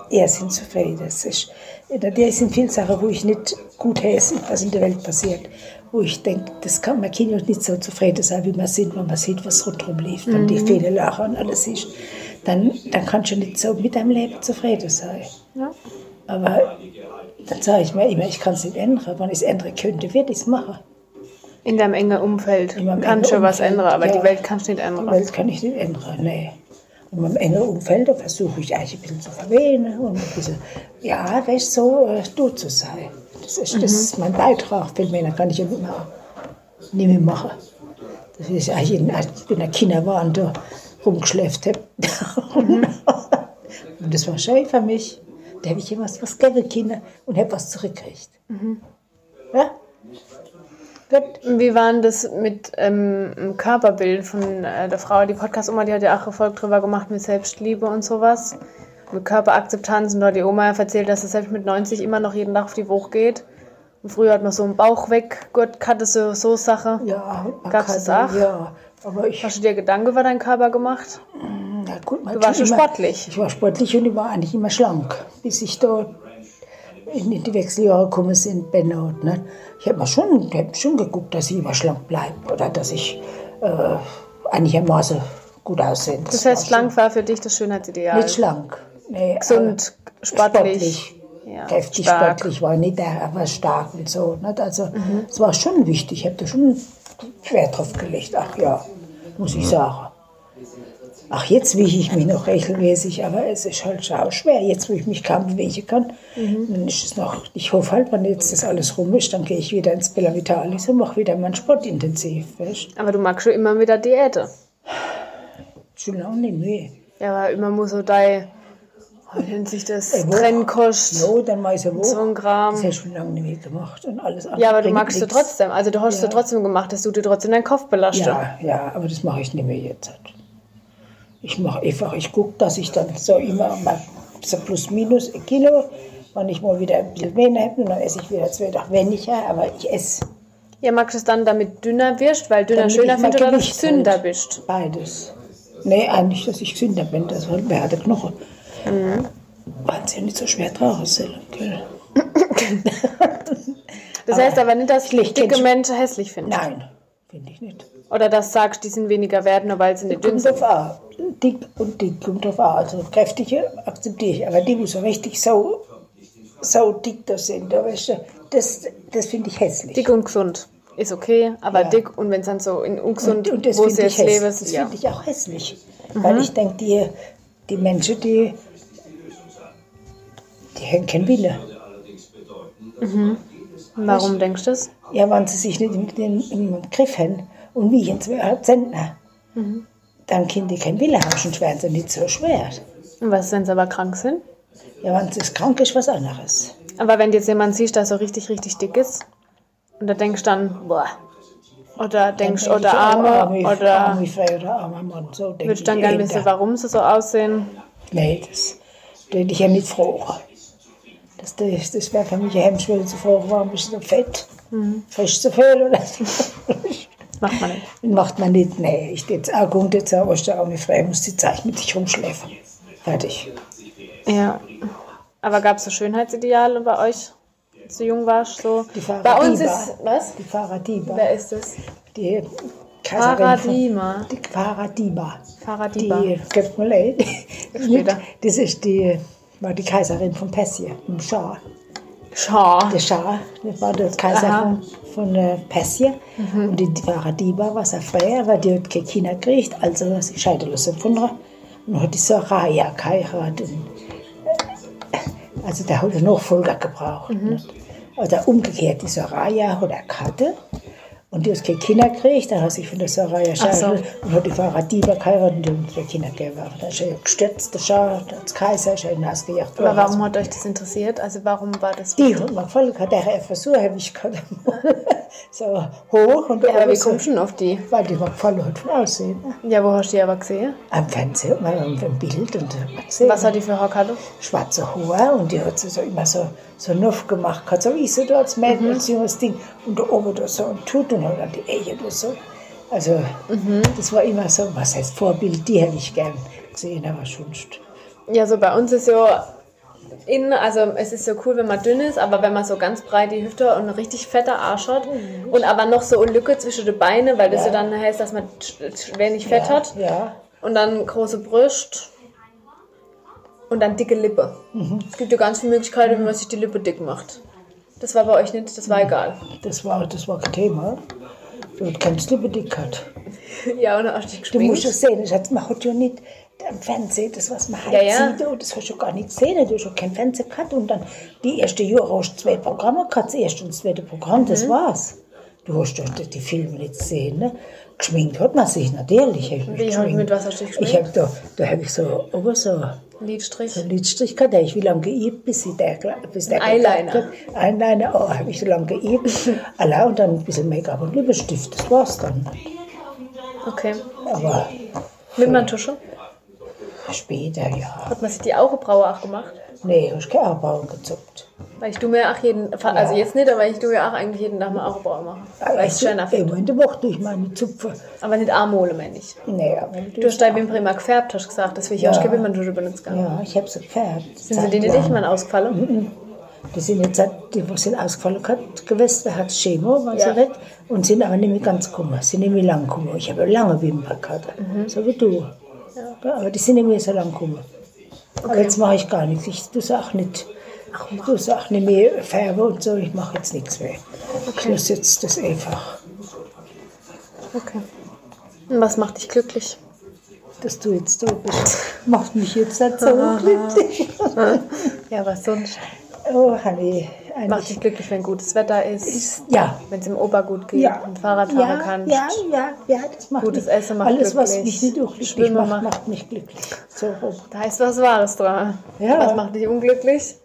B: er sind zufrieden. Es ist, da sind viele Sachen, wo ich nicht gut heiße, was in der Welt passiert. Wo ich denke, das kann man Kinder nicht so zufrieden sein, wie man sieht, wenn man sieht, was rundherum lief. Wenn die Fehler lachen und alles ist, dann, dann kannst du nicht so mit deinem Leben zufrieden sein.
A: Ja.
B: Aber dann sage ich mir immer, ich kann es nicht ändern. Wenn ich es ändern könnte, würde ich es machen.
A: In deinem engen Umfeld kannst du was ändern, aber
B: ja.
A: die Welt kannst du nicht
B: Die
A: ändern.
B: Welt kann ich nicht ändern, nee. Und meinem engen Umfeld, da versuche ich eigentlich ein bisschen zu verwähnen und ein bisschen, ja, weißt so, äh, du zu sein. Das ist, das ist mein Beitrag. Viel mehr kann ich ja nicht mehr, nicht mehr machen. Das ist eigentlich, in, als ich in der Kinderwahn da rumgeschläft habe. und das war schön für mich. Da habe ich immer was gegeben, Kinder, und habe was zurückgekriegt. Ja? Gut.
A: Wie war denn das mit ähm, dem Körperbild von äh, der Frau, die Podcast-Oma, die hat ja auch eine Folge drüber gemacht mit Selbstliebe und sowas. Mit Körperakzeptanz und da hat die Oma erzählt, dass sie selbst mit 90 immer noch jeden Tag auf die Woche geht. Und früher hat man so einen Bauch weg, Gott hatte so, so Sache.
B: Ja, kann-
A: das auch?
B: Ja, aber ich,
A: Hast du dir Gedanken über deinen Körper gemacht?
B: Na gut, man
A: Du warst schon sportlich.
B: Ich war sportlich und ich war eigentlich immer schlank, bis ich da in die Wechseljahre gekommen sind, Benno. Ne? Ich habe mir schon, ich hab schon geguckt, dass ich immer schlank bleibe oder dass ich äh, einigermaßen gut aussehe.
A: Das heißt, schlank war für dich das Schönheitsideal.
B: Nicht schlank. Nee,
A: Gesund,
B: aber
A: sportlich. Ja,
B: Kräftig,
A: stark.
B: sportlich war ich nicht, der, aber stark und so. Nicht? Also, es war schon wichtig. Ich habe da schon Wert drauf gelegt. Ach ja, muss ich sagen. Ach, jetzt wiege ich mich noch regelmäßig, aber es ist halt schon auch schwer. Jetzt, wo ich mich kaum bewegen kann, dann ist es noch, ich hoffe halt, wenn jetzt das alles rum ist, dann gehe ich wieder ins Bella Vitalis und mache wieder meinen Sport intensiv. Weißt?
A: Aber du magst schon immer wieder Diäte.
B: Schon lange nicht mehr.
A: Ja, aber immer muss so dein, wie nennt sich das? Trennkost.
B: Ja, dann weiß ich wo.
A: So ein Kram.
B: Das habe ich schon lange nicht mehr gemacht. Und alles andere
A: Ja, aber du magst du
B: nichts.
A: trotzdem. Also du hast
B: Ja.
A: du trotzdem gemacht, dass du dir trotzdem deinen Kopf belastet.
B: Ja, ja, aber das mache ich nicht mehr jetzt. Ich mache einfach, ich gucke, dass ich dann so immer mal so plus minus ein Kilo, wenn ich mal wieder ein bisschen mehr habe, dann esse ich wieder zwei Tage weniger, aber ich esse
A: Ja, magst du es dann, damit dünner wirst, weil dünner
B: Damit
A: schöner
B: ich
A: findest oder dass du bist?
B: beides. Nee, eigentlich, dass ich gesünder bin, das halt mehr der Knochen.
A: Mhm.
B: Weil es ja nicht so schwer ist, gell?
A: Das heißt aber nicht, dass
B: schlecht
A: dicke Menschen hässlich finden.
B: Nein, finde ich nicht.
A: Oder dass du sagst, die sind weniger wert, nur weil sie nicht dünn sind.
B: an. Dick und dick kommt drauf an. Also kräftige akzeptiere ich, aber die, so richtig so, so dick das sind, das, das finde ich hässlich.
A: Dick und gesund ist okay, aber
B: Ja.
A: dick und wenn es dann so in ungesund,
B: und, und das
A: wo
B: finde
A: sie
B: ich,
A: jetzt leben,
B: Das
A: ja.
B: finde ich auch hässlich. Weil ich denke, die, die Menschen, die, die haben keinen Wille.
A: Warum denkst du das?
B: Ja, wenn sie sich nicht im Griff haben und wie in zweieinhalb Zentner, dann können die keinen Wille haben, schon werden sie nicht so schwer.
A: Und was, wenn sie aber krank sind?
B: Ja, wenn sie krank ist, was anderes.
A: Aber wenn du jetzt jemand siehst, der so richtig, richtig dick ist, und da denkst du dann, boah, oder denkst,
B: Dann
A: oder
B: ich,
A: Arme,
B: arme,
A: oder
B: arme Frau oder armer Mann. So denke
A: würdest du dann
B: ich
A: gerne wissen, warum sie so aussehen?
B: Nee, das würde ich ja nicht fragen. Das, das, das wäre für mich eine Hemmschwelle zu fragen, warum bist du so fett? Frisch zu viel oder so?
A: Macht man nicht.
B: Macht man nicht. Nee, ich jetzt auch gut, jetzt auch, ist arme Frau, muss die Zeit mit sich rumschläfern. Fertig.
A: Ja. Aber gab es so Schönheitsideale bei euch, als du jung warst? So?
B: Die Farah
A: Bei uns ist, was?
B: Die Faradiba.
A: Wer ist das?
B: Die Kaiserin von-
A: Paradima.
B: Die Faradiba.
A: Faradiba.
B: Die, gibt mir leid. Das ist die, war die Kaiserin von Persien, im Schah.
A: Schau.
B: Der Schah, das war der Kaiser
A: Aha.
B: von, von äh, Persien. Und die war sehr frei, aber die hat keine Kinder gekriegt, also sie scheidete von ihr. Und hat die Soraya geheiratet. Also der hat einen Nachfolger gebraucht. nicht? Oder umgekehrt, die Soraya hat eine Karte Und die hat keine Kinder gekriegt, dann hat sie von der Soraya
A: Ach so.
B: Und hat die Dieber geheiratet und die Kinder gegeben. Dann ist er gestürzt, der Schar, der Kaiser ist er hinausgejagt.
A: Aber warum hat euch das interessiert? Also warum war das
B: Die hat mir gefallen, hat der Versuch, habe ich gerade so hoch und
A: Ja, aber wie
B: so,
A: kommst du denn auf die?
B: weil die hat vom Aussehen.
A: Ja, wo hast du die aber gesehen?
B: Am Fernsehen, mal am Bild und gesehen.
A: Was hat die für Haarkarte?
B: schwarze Haare und die hat sie so immer so, so nuff gemacht, hat so wie so da als Mädchen, als junges Ding und da oben da so und tut und dann die Ehe da so. Also, das war immer so, was heißt Vorbild, die hätte ich gern gesehen, aber sonst.
A: Ja, so bei uns ist ja innen, also es ist so cool, wenn man dünn ist, aber wenn man so ganz breit die Hüfte und ein richtig fetter Arsch hat und aber noch so eine Lücke zwischen den Beinen, weil das ja,
B: Ja.
A: dann heißt, dass man wenig Fett
B: ja,
A: hat
B: Ja,
A: und dann große Brüste und dann dicke Lippe. Es gibt ja ganz viele Möglichkeiten, wie man sich die Lippe dick macht. Das war bei euch nicht, das war egal.
B: das war, das war kein Thema. Du hast keine Slippe dick gehabt.
A: Ja, und hast du dich
B: Du musst es sehen, das hat, man hat ja nicht am Fernsehen, das was man
A: Ja,
B: halt
A: ja.
B: sieht, oh, das hast du gar nicht gesehen, du hast ja kein Fernsehen gehabt und dann die erste Jahre hast du zwei Programme gehabt, das erste und das zweite Programm, das
A: Mhm.
B: war's. Du hast ja die, Filme nicht gesehen, ne? Geschminkt hat man sich natürlich. ich
A: Wie,
B: geschminkt.
A: mit was hast du dich
B: Ich
A: geschminkt?
B: hab da, da habe ich so, aber so,
A: Lidstrich.
B: so Lidstrich gehabt, der ich wie lange geübt, bis ich der, bis der
A: Eyeliner.
B: hat. Eyeliner, oh, habe ich so lange geübt. Allein und dann ein bisschen Make-up und Lippenstift, das war's dann.
A: Okay.
B: Aber
A: Wimperntusche?
B: Später, ja.
A: Hat man sich die Augenbraue auch gemacht?
B: Nee, hast keine Augenbrauen gezupft.
A: Weil ich tu mir auch jeden, also jetzt nicht, aber ich tu mir auch eigentlich jeden Tag mal Augenbraue machen. Weil ich es schöner finde.
B: Woche durch meine Zupfer.
A: Aber nicht Armole, meine ich.
B: Nee, aber
A: Du hast deine Wimpern immer gefärbt, hast du gesagt. Deswegen
B: Ja.
A: hast du keine Wimperntusche benutzt. gehabt.
B: Ja, ich habe sie gefärbt.
A: Sind sie die nicht irgendwann ausgefallen?
B: Die sind jetzt, die sind ausgefallen hat, gewesen, hat Chemo, war
A: Ja.
B: sie weg. Und sind aber nicht mehr ganz kummer, sind nicht mehr lang kummer. Ich habe lange Wimpern gehabt,
A: Mhm.
B: so wie du. Ja, aber die sind nicht mehr so lang kummer. Aber jetzt mache ich gar nichts. Ich tue auch nicht. Ich tue auch nicht mehr Färbe und so. Ich mache jetzt nichts mehr. Ich muss jetzt das einfach,
A: Okay. Und was macht dich glücklich?
B: dass du jetzt da bist. Macht mich jetzt nicht so glücklich.
A: Ja, was sonst?
B: Oh, Hanni,
A: Macht
B: eigentlich.
A: dich glücklich, wenn gutes Wetter ist,
B: Ja,
A: wenn es im Ober gut geht,
B: Ja.
A: mit Fahrrad fahren
B: ja,
A: kannst.
B: ja, ja, ja, das macht
A: Gutes
B: mich,
A: Essen macht
B: Alles, was
A: glücklich.
B: mich nicht glücklich
A: Schwimmen
B: macht,
A: macht-
B: macht mich glücklich. So rum.
A: Da heißt was Wahres dran.
B: Ja.
A: Was macht dich unglücklich?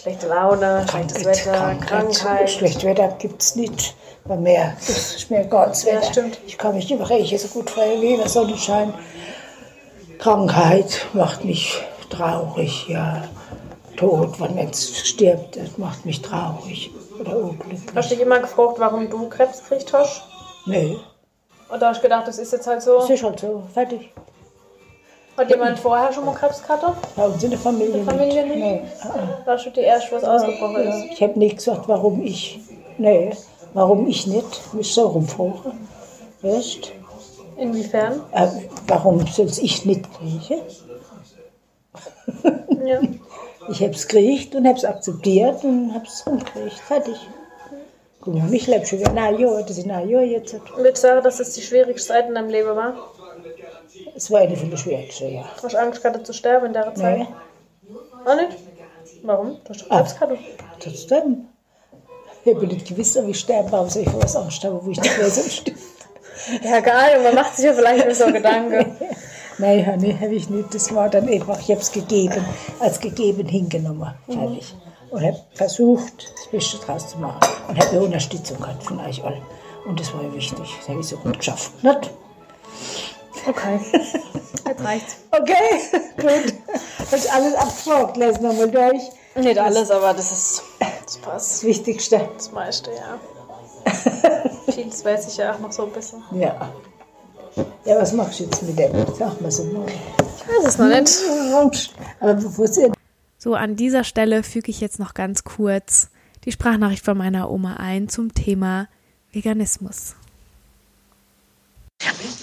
A: Schlechte Laune, schlechtes Wetter, Krankheit.
B: Schlecht Wetter gibt es nicht. Bei mir das ist mir ganz
A: Ja,
B: Wetter.
A: stimmt.
B: Ich kann mich überreden, so gut freuen wie der Sonnenschein. Krankheit macht mich traurig, ja. Tod, wenn man jetzt stirbt, das macht mich traurig oder unglücklich.
A: Hast du dich immer gefragt, warum du Krebs gekriegt hast?
B: Nee,
A: Oder hast du gedacht, das ist jetzt halt so?
B: das ist halt so, fertig.
A: Hat jemand vorher schon mal Krebs gehabt?
B: Bei uns in der Familie,
A: der Familie
B: nicht.
A: nicht?
B: Nee.
A: Da hast du die erst, was ausgebrochen
B: Ja,
A: ist.
B: ich habe nicht gesagt, warum ich. Nee, warum ich nicht. Mich so rumfragen. Weißt
A: Inwiefern?
B: äh, Warum soll ich nicht kriegen?
A: Ja.
B: Ich habe es gekriegt und habe es akzeptiert und habe es gekriegt. Fertig. Guck mal, mich lebt schon wieder ein Jahr. Das ist ein Jahr jetzt.
A: Würdest du sagen, dass das die schwierigste Zeit in deinem Leben war?
B: Es war eine von der schwierigsten, ja.
A: Hast du Angst gehabt zu sterben in der Zeit?
B: Nee,
A: Auch nicht? Warum? Du hast doch
B: Ah.
A: Krebs gehabt.
B: trotzdem. Ich habe nicht gewusst, ob ich sterben habe, soll ich vor was Angst habe, wo ich nicht weiß, ob ich sterbe.
A: Ja, geil. Man macht sich ja vielleicht nur so Gedanken.
B: Nein, habe ich nicht. Das war dann einfach, ich habe es gegeben, als gegeben hingenommen. Fertig. Und habe versucht, das Beste draus zu machen. Und habe eine Unterstützung gehabt von euch allen. Und das war mir wichtig. Das habe ich so gut geschafft. Nicht?
A: Okay. Jetzt reicht's.
B: Okay, gut. Habe ich alles abgefragt. Lass nochmal durch.
A: Nicht alles, aber das ist das passt.
B: Das Wichtigste.
A: Das meiste, ja. Vieles weiß ich ja auch noch so ein bisschen.
B: Ja. Ja, was machst du jetzt mit dem? Sag mal so.
A: Ich weiß es noch nicht.
B: Aber bevor ihr
A: So, an dieser Stelle füge ich jetzt noch ganz kurz die Sprachnachricht von meiner Oma ein zum Thema Veganismus.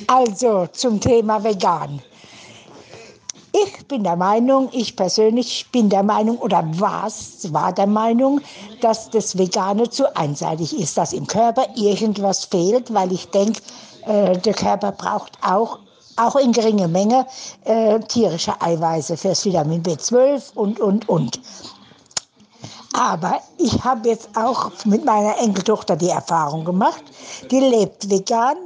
B: Also zum Thema vegan. Ich bin der Meinung, ich persönlich bin der Meinung oder was war der Meinung, dass das Vegane zu einseitig ist, dass im Körper irgendwas fehlt, weil ich denke, äh, der Körper braucht auch auch in geringer Menge äh, tierische Eiweiße fürs Vitamin B12 und und und. Aber ich habe jetzt auch mit meiner Enkeltochter die Erfahrung gemacht. Die lebt vegan.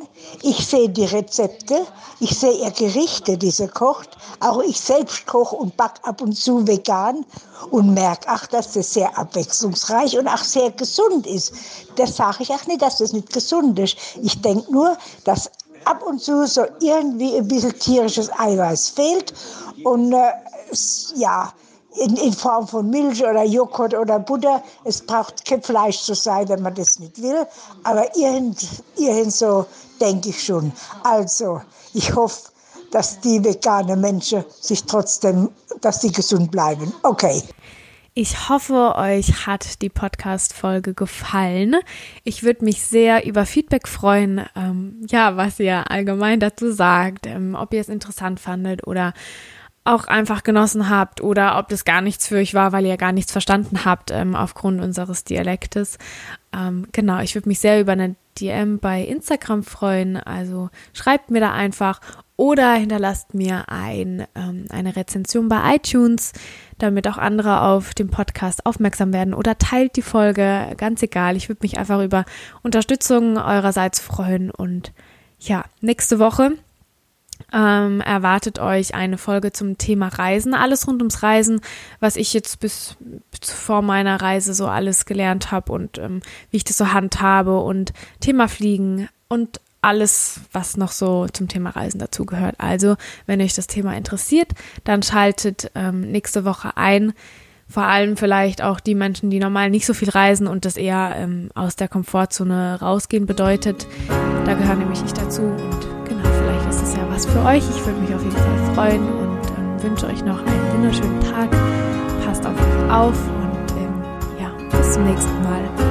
B: Ich sehe die Rezepte. Ich sehe ihr Gerichte, die sie kocht. Auch ich selbst koche und backe ab und zu vegan und merke, ach, dass das sehr abwechslungsreich und auch sehr gesund ist. Das sage ich auch nicht, dass das nicht gesund ist. Ich denke nur, dass ab und zu so irgendwie ein bisschen tierisches Eiweiß fehlt. Und äh, ja, in, in Form von Milch oder Joghurt oder Butter. Es braucht kein Fleisch zu sein, wenn man das nicht will. Aber irgend, irgend so denke ich schon. Also, ich hoffe, dass die veganen Menschen sich trotzdem, dass sie gesund bleiben. Okay.
A: Ich hoffe, euch hat die Podcast-Folge gefallen. Ich würde mich sehr über Feedback freuen, ähm, ja, was ihr allgemein dazu sagt, ähm, ob ihr es interessant fandet oder auch einfach genossen habt oder ob das gar nichts für euch war, weil ihr gar nichts verstanden habt ähm, aufgrund unseres Dialektes. Ähm, genau, ich würde mich sehr über eine DM bei Instagram freuen. Also schreibt mir da einfach oder hinterlasst mir ein, ähm, eine Rezension bei iTunes, damit auch andere auf den Podcast aufmerksam werden oder teilt die Folge, ganz egal. Ich würde mich einfach über Unterstützung eurerseits freuen und ja, nächste Woche ähm, erwartet euch eine Folge zum Thema Reisen. Alles rund ums Reisen, was ich jetzt bis, bis vor meiner Reise so alles gelernt habe und ähm, wie ich das so handhabe und Thema Fliegen und alles, was noch so zum Thema Reisen dazugehört. Also, wenn euch das Thema interessiert, dann schaltet ähm, nächste Woche ein. Vor allem vielleicht auch die Menschen, die normal nicht so viel reisen und das eher ähm, aus der Komfortzone rausgehen bedeutet. Da gehöre nämlich ich dazu und ist es ja was für euch. Ich würde mich auf jeden Fall freuen und ähm, wünsche euch noch einen wunderschönen Tag. Passt auf euch auf und ähm, ja, bis zum nächsten Mal.